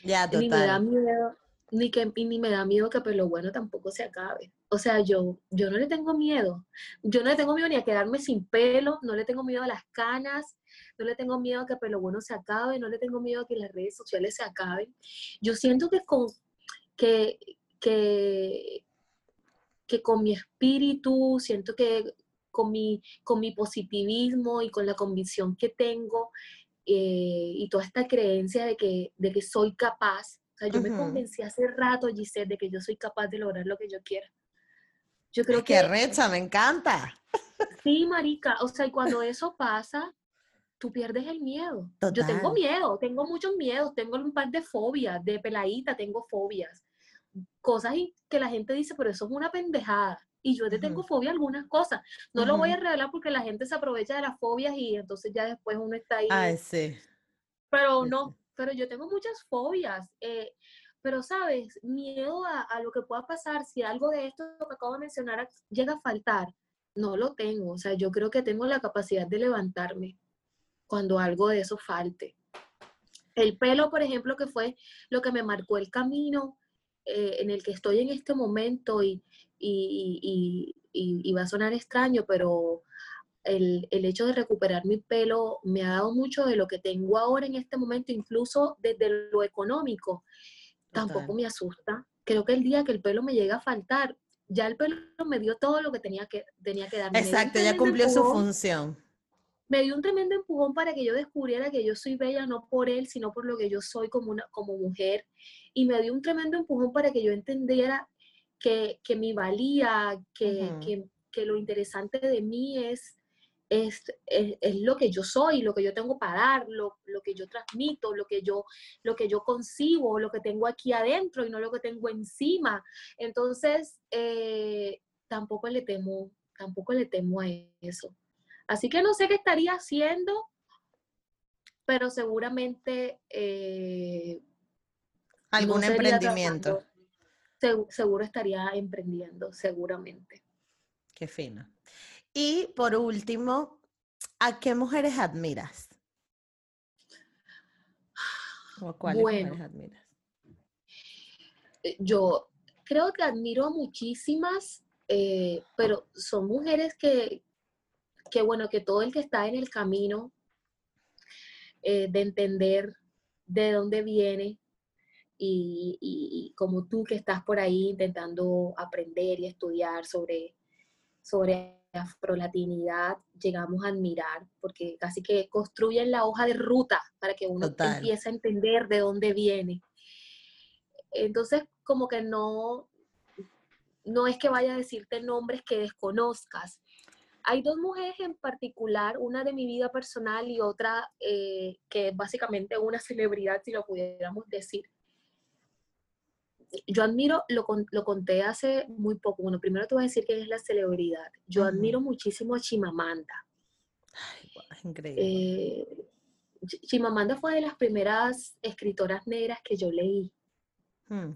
Ya, ni me da total. miedo, ni que ni me da miedo que Pelo Bueno tampoco se acabe. O sea, yo, yo no le tengo miedo. Yo no le tengo miedo ni a quedarme sin pelo, no le tengo miedo a las canas, no le tengo miedo a que Pelo Bueno se acabe, no le tengo miedo a que las redes sociales se acaben. Yo siento que con, que, que, que con mi espíritu, siento que con mi, con mi positivismo y con la convicción que tengo eh, y toda esta creencia de que, de que soy capaz, o sea, yo me Ujú. convencí hace rato, Giselle, de que yo soy capaz de lograr lo que yo quiera. Yo creo Es que que arrecha, me encanta. sí, marica, o sea, y cuando eso pasa, tú pierdes el miedo. Yo tengo Total. miedo, tengo muchos miedos, tengo un par de fobias, de peladita tengo fobias. Cosas que la gente dice, pero eso es una pendejada. Y yo le tengo fobia a algunas cosas. No lo voy a revelar porque la gente se aprovecha de las fobias y entonces ya después uno está ahí. Ay, sí. Pero no, pero yo tengo muchas fobias. eh, pero, ¿sabes? Miedo a, a lo que pueda pasar si algo de esto que acabo de mencionar llega a faltar. No lo tengo. O sea, yo creo que tengo la capacidad de levantarme cuando algo de eso falte. El pelo, por ejemplo, que fue lo que me marcó el camino eh, en el que estoy en este momento y, y- y- y- y va a sonar extraño, pero el, el hecho de recuperar mi pelo me ha dado mucho de lo que tengo ahora en este momento, incluso desde lo económico. Tampoco me asusta. Creo que el día que el pelo me llega a faltar, ya el pelo me dio todo lo que tenía que, tenía que darme. Exacto, ya cumplió su función. me dio un tremendo empujón para que yo descubriera que yo soy bella no por él, sino por lo que yo soy como, una, como mujer. Y me dio un tremendo empujón para que yo entendiera que, que mi valía, que, que, que lo interesante de mí es, es, es, es lo que yo soy, lo que yo tengo para dar, lo, lo que yo transmito, lo que yo, lo que yo concibo, lo que tengo aquí adentro y no lo que tengo encima. Entonces, eh, tampoco le temo, tampoco le temo a eso. Así que no sé qué estaría haciendo, pero seguramente eh, Algún emprendimiento. Seguro estaría emprendiendo, seguramente. Qué fino. Y por último, ¿a qué mujeres admiras? ¿O cuáles Bueno. mujeres admiras? Eh, Yo creo que admiro a muchísimas, eh, pero son mujeres que, que, bueno, que todo el que está en el camino eh, de entender de dónde viene y, y- y como tú que estás por ahí intentando aprender y estudiar sobre, sobre afrolatinidad, llegamos a admirar, porque casi que construyen la hoja de ruta para que uno Total. empiece a entender de dónde viene. Entonces, como que no, no es que vaya a decirte nombres que desconozcas. Hay dos mujeres en particular, una de mi vida personal y otra eh, que es básicamente una celebridad, si lo pudiéramos decir, yo admiro, lo, lo, conté hace muy poco. Bueno, primero te voy a decir que es la celebridad. Yo admiro muchísimo a Chimamanda. Ay, increíble. Eh, Chimamanda fue de las primeras escritoras negras que yo leí. Hmm.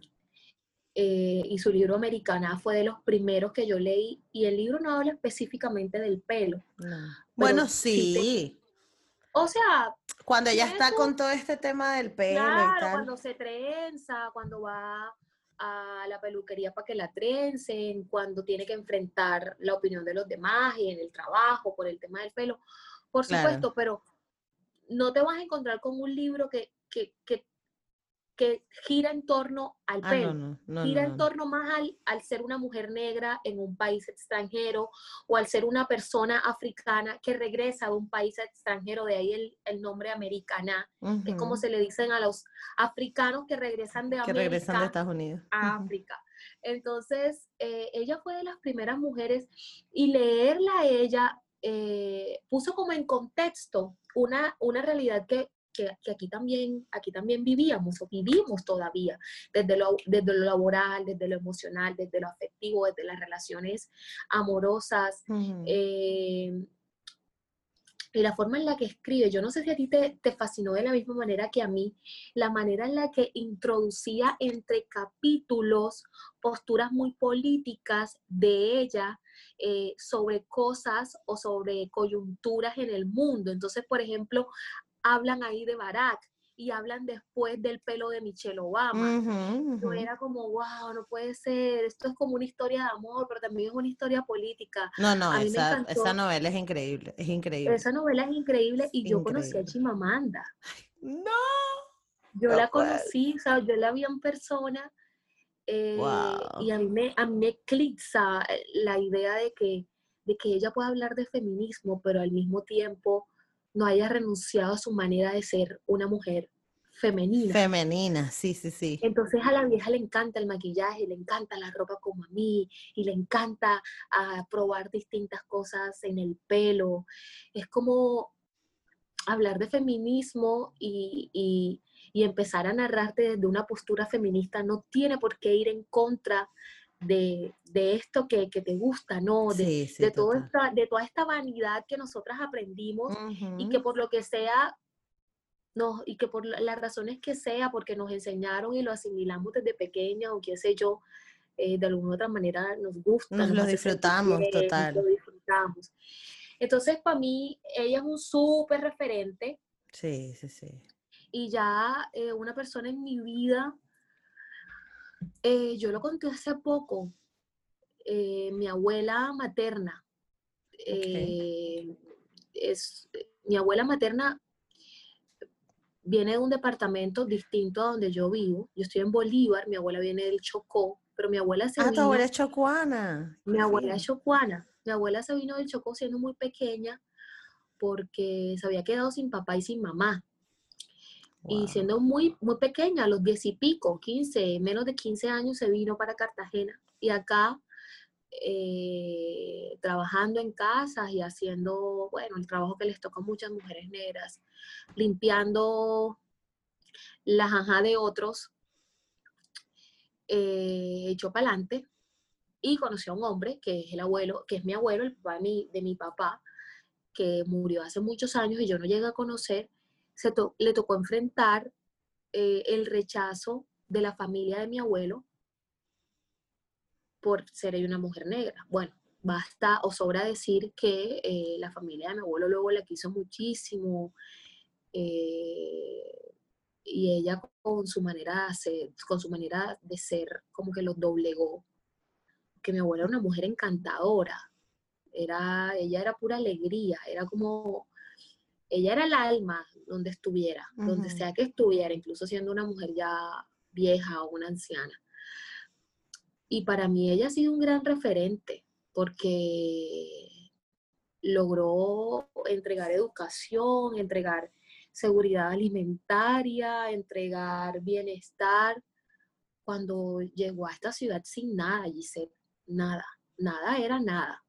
Eh, y su libro Americana fue de los primeros que yo leí. Y el libro no habla específicamente del pelo. Bueno, sí. O sea. Cuando ella está con todo este tema del pelo. Claro, y tal. cuando se trenza, cuando va a la peluquería para que la trencen, cuando tiene que enfrentar la opinión de los demás y en el trabajo por el tema del pelo. Por supuesto, pero no te vas a encontrar con un libro que, que, que, gira en torno al ah, pelo, gira en torno más al, al, ser una mujer negra en un país extranjero o al ser una persona africana que regresa de un país extranjero, de ahí el, el nombre americana, que es como se le dicen a los africanos que regresan de que regresan de Estados Unidos. a África. Entonces, eh, ella fue de las primeras mujeres y leerla a ella eh, puso como en contexto una, una realidad que, aquí, también, aquí también vivíamos o vivimos todavía, desde lo, desde lo laboral, desde lo emocional, desde lo afectivo, desde las relaciones amorosas. Eh, y la forma en la que escribe, yo no sé si a ti te, te, fascinó de la misma manera que a mí, la manera en la que introducía entre capítulos posturas muy políticas de ella, eh, sobre cosas o sobre coyunturas en el mundo. Entonces, por ejemplo, hablan ahí de Barack y hablan después del pelo de Michelle Obama. Yo era como, wow, no puede ser, esto es como una historia de amor, pero también es una historia política. No, no, esa, esa, novela es increíble, es increíble. Esa novela es increíble y yo conocí a Chimamanda. No. Yo la conocí, o sea, yo la vi en persona eh, y a mí me, a me eclipsa eh, la idea de que, de que ella pueda hablar de feminismo, pero al mismo tiempo no haya renunciado a su manera de ser una mujer femenina. Femenina, sí, sí, sí. Entonces a la vieja le encanta el maquillaje, le encanta la ropa como a mí, y le encanta ah, probar distintas cosas en el pelo. Es como hablar de feminismo y, y empezar a narrarte desde una postura feminista no tiene por qué ir en contra de, esto que, te gusta, ¿no? De, de, todo esta, de toda esta vanidad que nosotras aprendimos y que por lo que sea, no, y que por las razones que sea, porque nos enseñaron y lo asimilamos desde pequeña o qué sé yo, eh, de alguna u otra manera nos gusta. Nos, lo disfrutamos, total. Lo disfrutamos. Entonces, para mí, ella es un súper referente. Sí, sí, sí y ya eh, una persona en mi vida, eh, yo lo conté hace poco, eh, mi abuela materna, es, mi abuela materna viene de un departamento distinto a donde yo vivo. Yo estoy en Bolívar, mi abuela viene del Chocó, pero mi abuela se Ah, tu abuela es chocuana. Mi abuela es chocuana. Mi abuela se vino del Chocó siendo muy pequeña porque se había quedado sin papá y sin mamá. Y siendo muy, muy pequeña, a los diez y pico, 15, menos de 15 años, se vino para Cartagena. Y acá, eh, trabajando en casas y haciendo, bueno, el trabajo que les toca a muchas mujeres negras, limpiando la janja de otros, eh, echó para adelante y conoció a un hombre que es el abuelo, que es mi abuelo, el papá de mi, de mi papá, que murió hace muchos años y yo no llegué a conocer le tocó enfrentar eh, el rechazo de la familia de mi abuelo por ser una mujer negra. Bueno, basta o sobra decir que eh, la familia de mi abuelo luego la quiso muchísimo eh, y ella con su manera de ser, con su manera de ser como que los doblegó. Que mi abuela era una mujer encantadora, era, ella era pura alegría, era como, ella era el alma donde estuviera, donde sea que estuviera, incluso siendo una mujer ya vieja o una anciana. Y para mí ella ha sido un gran referente porque logró entregar educación, entregar seguridad alimentaria, entregar bienestar. Cuando llegó a esta ciudad sin nada, Giselle, nada, nada era nada.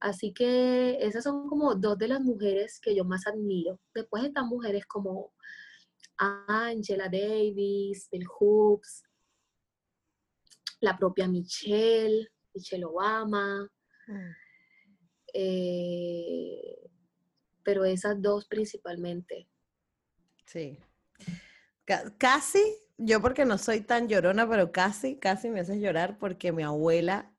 Así que esas son como dos de las mujeres que yo más admiro. Después están mujeres como Angela Davis, Bill Hoops, la propia Michelle, Michelle Obama. Mm. eh, pero esas dos principalmente. Sí. Ca- Casi, yo porque no soy tan llorona, pero casi, casi me haces llorar porque mi abuela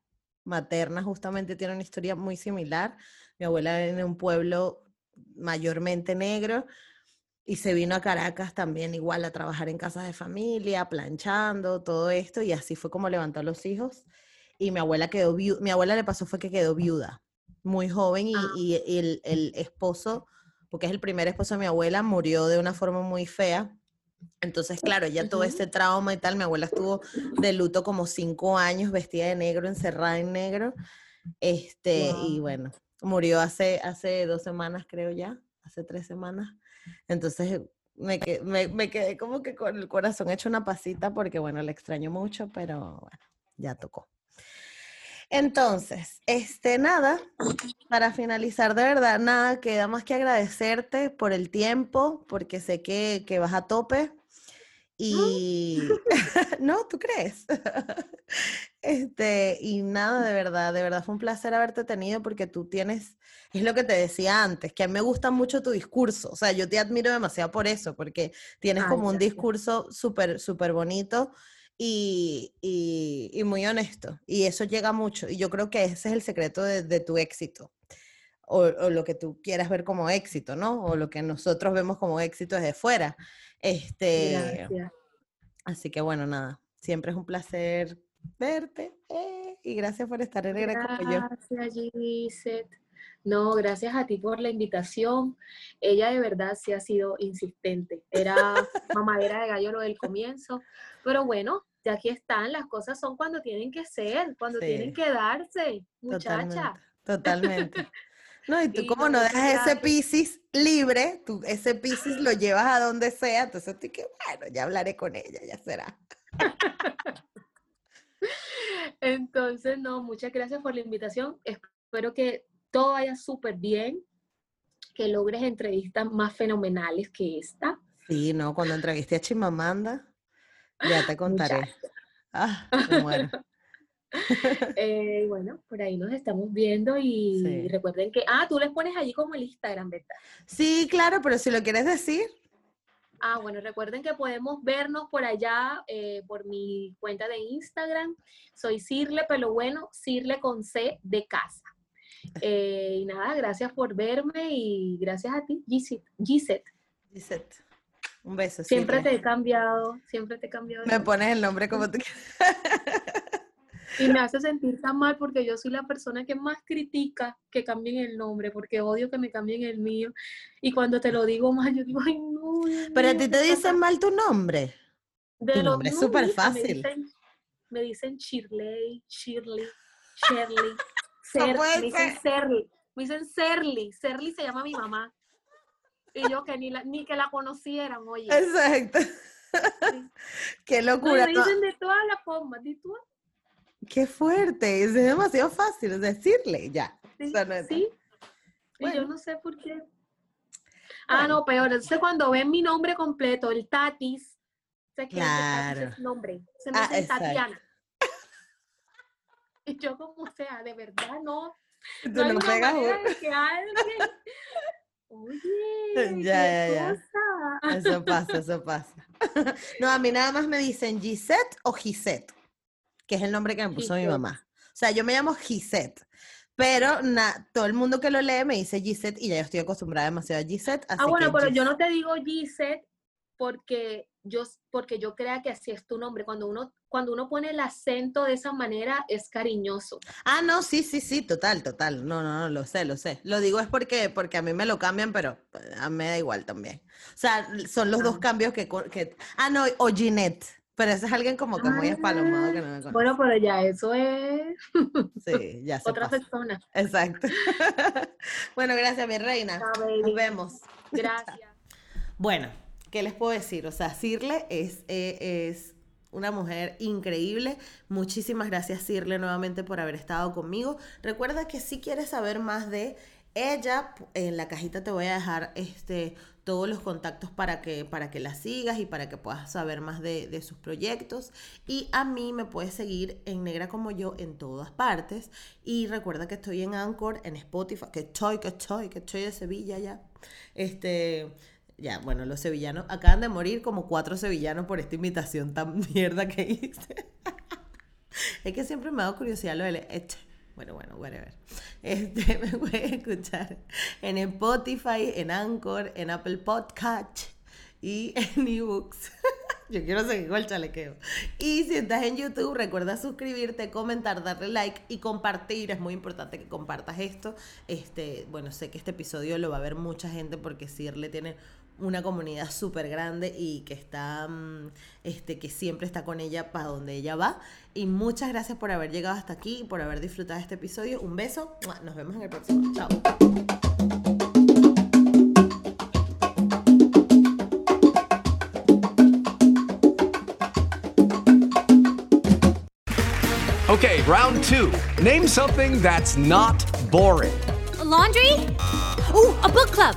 materna justamente tiene una historia muy similar. Mi abuela viene de un pueblo mayormente negro y se vino a Caracas también igual a trabajar en casas de familia, planchando, todo esto, y así fue como levantó a los hijos. Y mi abuela quedó viuda, mi abuela le pasó fue que quedó viuda, muy joven, y, Ah. y el, el esposo, porque es el primer esposo de mi abuela, murió de una forma muy fea. Entonces, claro, ya todo Ujú. ese trauma y tal, mi abuela estuvo de luto como cinco años, vestida de negro, encerrada en negro. Este, y bueno, murió hace, hace dos semanas, creo ya, hace tres semanas. Entonces, me, que- me, me quedé como que con el corazón hecho una pasita porque, bueno, le extraño mucho, pero bueno, ya tocó. Entonces, este, nada, para finalizar, de verdad, nada, queda más que agradecerte por el tiempo, porque sé que, que vas a tope. Y no, ¿tú crees? Este, y nada, de verdad, de verdad fue un placer haberte tenido porque tú tienes, es lo que te decía antes, que a mí me gusta mucho tu discurso, o sea, yo te admiro demasiado por eso, porque tienes Ay, como un discurso súper, súper bonito y, y, y muy honesto, y eso llega mucho, y yo creo que ese es el secreto de, de tu éxito, o, o lo que tú quieras ver como éxito, ¿no? O lo que nosotros vemos como éxito desde fuera. Este, Gracias. Así que bueno, nada, siempre es un placer verte eh, y gracias por estar en yo. Gracias, Gisette. No, gracias a ti por la invitación. Ella de verdad sí ha sido insistente. Era mamadera de gallo lo del comienzo. Pero bueno, ya aquí están. Las cosas son cuando tienen que ser, cuando Sí. tienen que darse, muchacha. Totalmente, totalmente. No, y tú Y como no, dejas ese. Piscis libre, tú ese Piscis lo llevas a donde sea, entonces tú que bueno, ya hablaré con ella, ya será. Entonces, no, muchas gracias por la invitación. Espero que todo vaya súper bien, que logres entrevistas más fenomenales que esta. Sí, no, cuando entrevisté a Chimamanda, ya te contaré. Ah, me muero. Eh, bueno, por ahí nos estamos viendo y Sí. recuerden que, ah, tú les pones allí como el Instagram, ¿verdad? Sí, claro, pero si lo quieres decir, Ah, bueno, recuerden que podemos vernos por allá, eh, por mi cuenta de Instagram. Soy Cirle, pero bueno, Cirle con C de casa. Eh, y nada, gracias por verme y gracias a ti. Gisette. Gisette, un beso. Siempre te he cambiado, siempre te he cambiado. Me pones el nombre como tú quieras. Y me hace sentir tan mal porque yo soy la persona que más critica que cambien el nombre, porque odio que me cambien el mío. Y cuando te lo digo mal, yo digo, ay, no. Pero a ti ¿qué te dicen mal tu nombre. De Tu nombre es súper fácil. Me dicen, me dicen Shirley, Shirley, Shirley, Ser- puede me dicen ser. Serly, me dicen Serly, Serly se llama mi mamá. Y yo que ni, la- ni que la conocieran, oye. Exacto. Qué No, y locura. me no, dicen de todas las formas, de todas, Qué fuerte. Es demasiado fácil decirle ya. sí, O sea, no sí. Y Bueno. yo no sé por qué. Ah, Bueno. no, peor. Entonces cuando ven mi nombre completo, el Tatis, sé que el Tatis Claro. es nombre. Se me Ah, dice. Tatiana. Yo como sea, de verdad no. Tú No hay no una pegas manera uno. de que alguien. Oye, Ya, qué ya, ya. cosa. Eso pasa, eso pasa. No, a mí nada más me dicen Gisette o Gisette, que es el nombre que me puso mi mamá. O sea, yo me llamo Gisette, pero na- todo el mundo que lo lee me dice Gisette y ya yo estoy acostumbrada demasiado a Gisette. Así Ah, bueno, que pero yo no te digo Gisette porque yo, porque yo crea que así es tu nombre. Cuando uno, cuando uno pone el acento de esa manera, es cariñoso. Ah, no, sí, sí, sí, total, total. No, no, no, lo sé, lo sé. Lo digo es porque, porque a mí me lo cambian, pero a mí me da igual también. O sea, son los dos Ah. cambios que, que... Ah, no, o Ginette, pero ese es alguien como que muy espalomado que no me conoce. Bueno, pero ya eso es Sí, ya se otra pasa. persona. Exacto. bueno, gracias, mi reina. Ah, Nos vemos. Gracias. Bueno, ¿qué les puedo decir? O sea, Cirle es, eh, es una mujer increíble. Muchísimas gracias, Cirle, nuevamente por haber estado conmigo. Recuerda que si quieres saber más de Ella, en la cajita te voy a dejar este, todos los contactos para que, para que la sigas y para que puedas saber más de, de, sus proyectos. Y a mí me puedes seguir en Negra como yo en todas partes. Y recuerda que estoy en Anchor, en Spotify, que estoy, que estoy, que estoy de Sevilla ya. Este, ya, bueno, los sevillanos acaban de morir como cuatro sevillanos por esta invitación tan mierda que hice. es que siempre me ha dado curiosidad lo del este. Bueno, bueno, whatever. Este, me pueden escuchar en Spotify, en Anchor, en Apple Podcast y en eBooks. Yo quiero seguir con el chalequeo. Y si estás en YouTube, recuerda suscribirte, comentar, darle like y compartir. Es muy importante que compartas esto. Este, bueno, sé que este episodio lo va a ver mucha gente porque Sirle tiene una comunidad súper grande y que está, mm, este, que siempre está con ella para donde ella va. Y muchas gracias por haber llegado hasta aquí y por haber disfrutado este episodio. Un beso. Nos vemos en el próximo. Chao. Okay, round two. Name something that's not boring. A laundry? Ooh, a book club.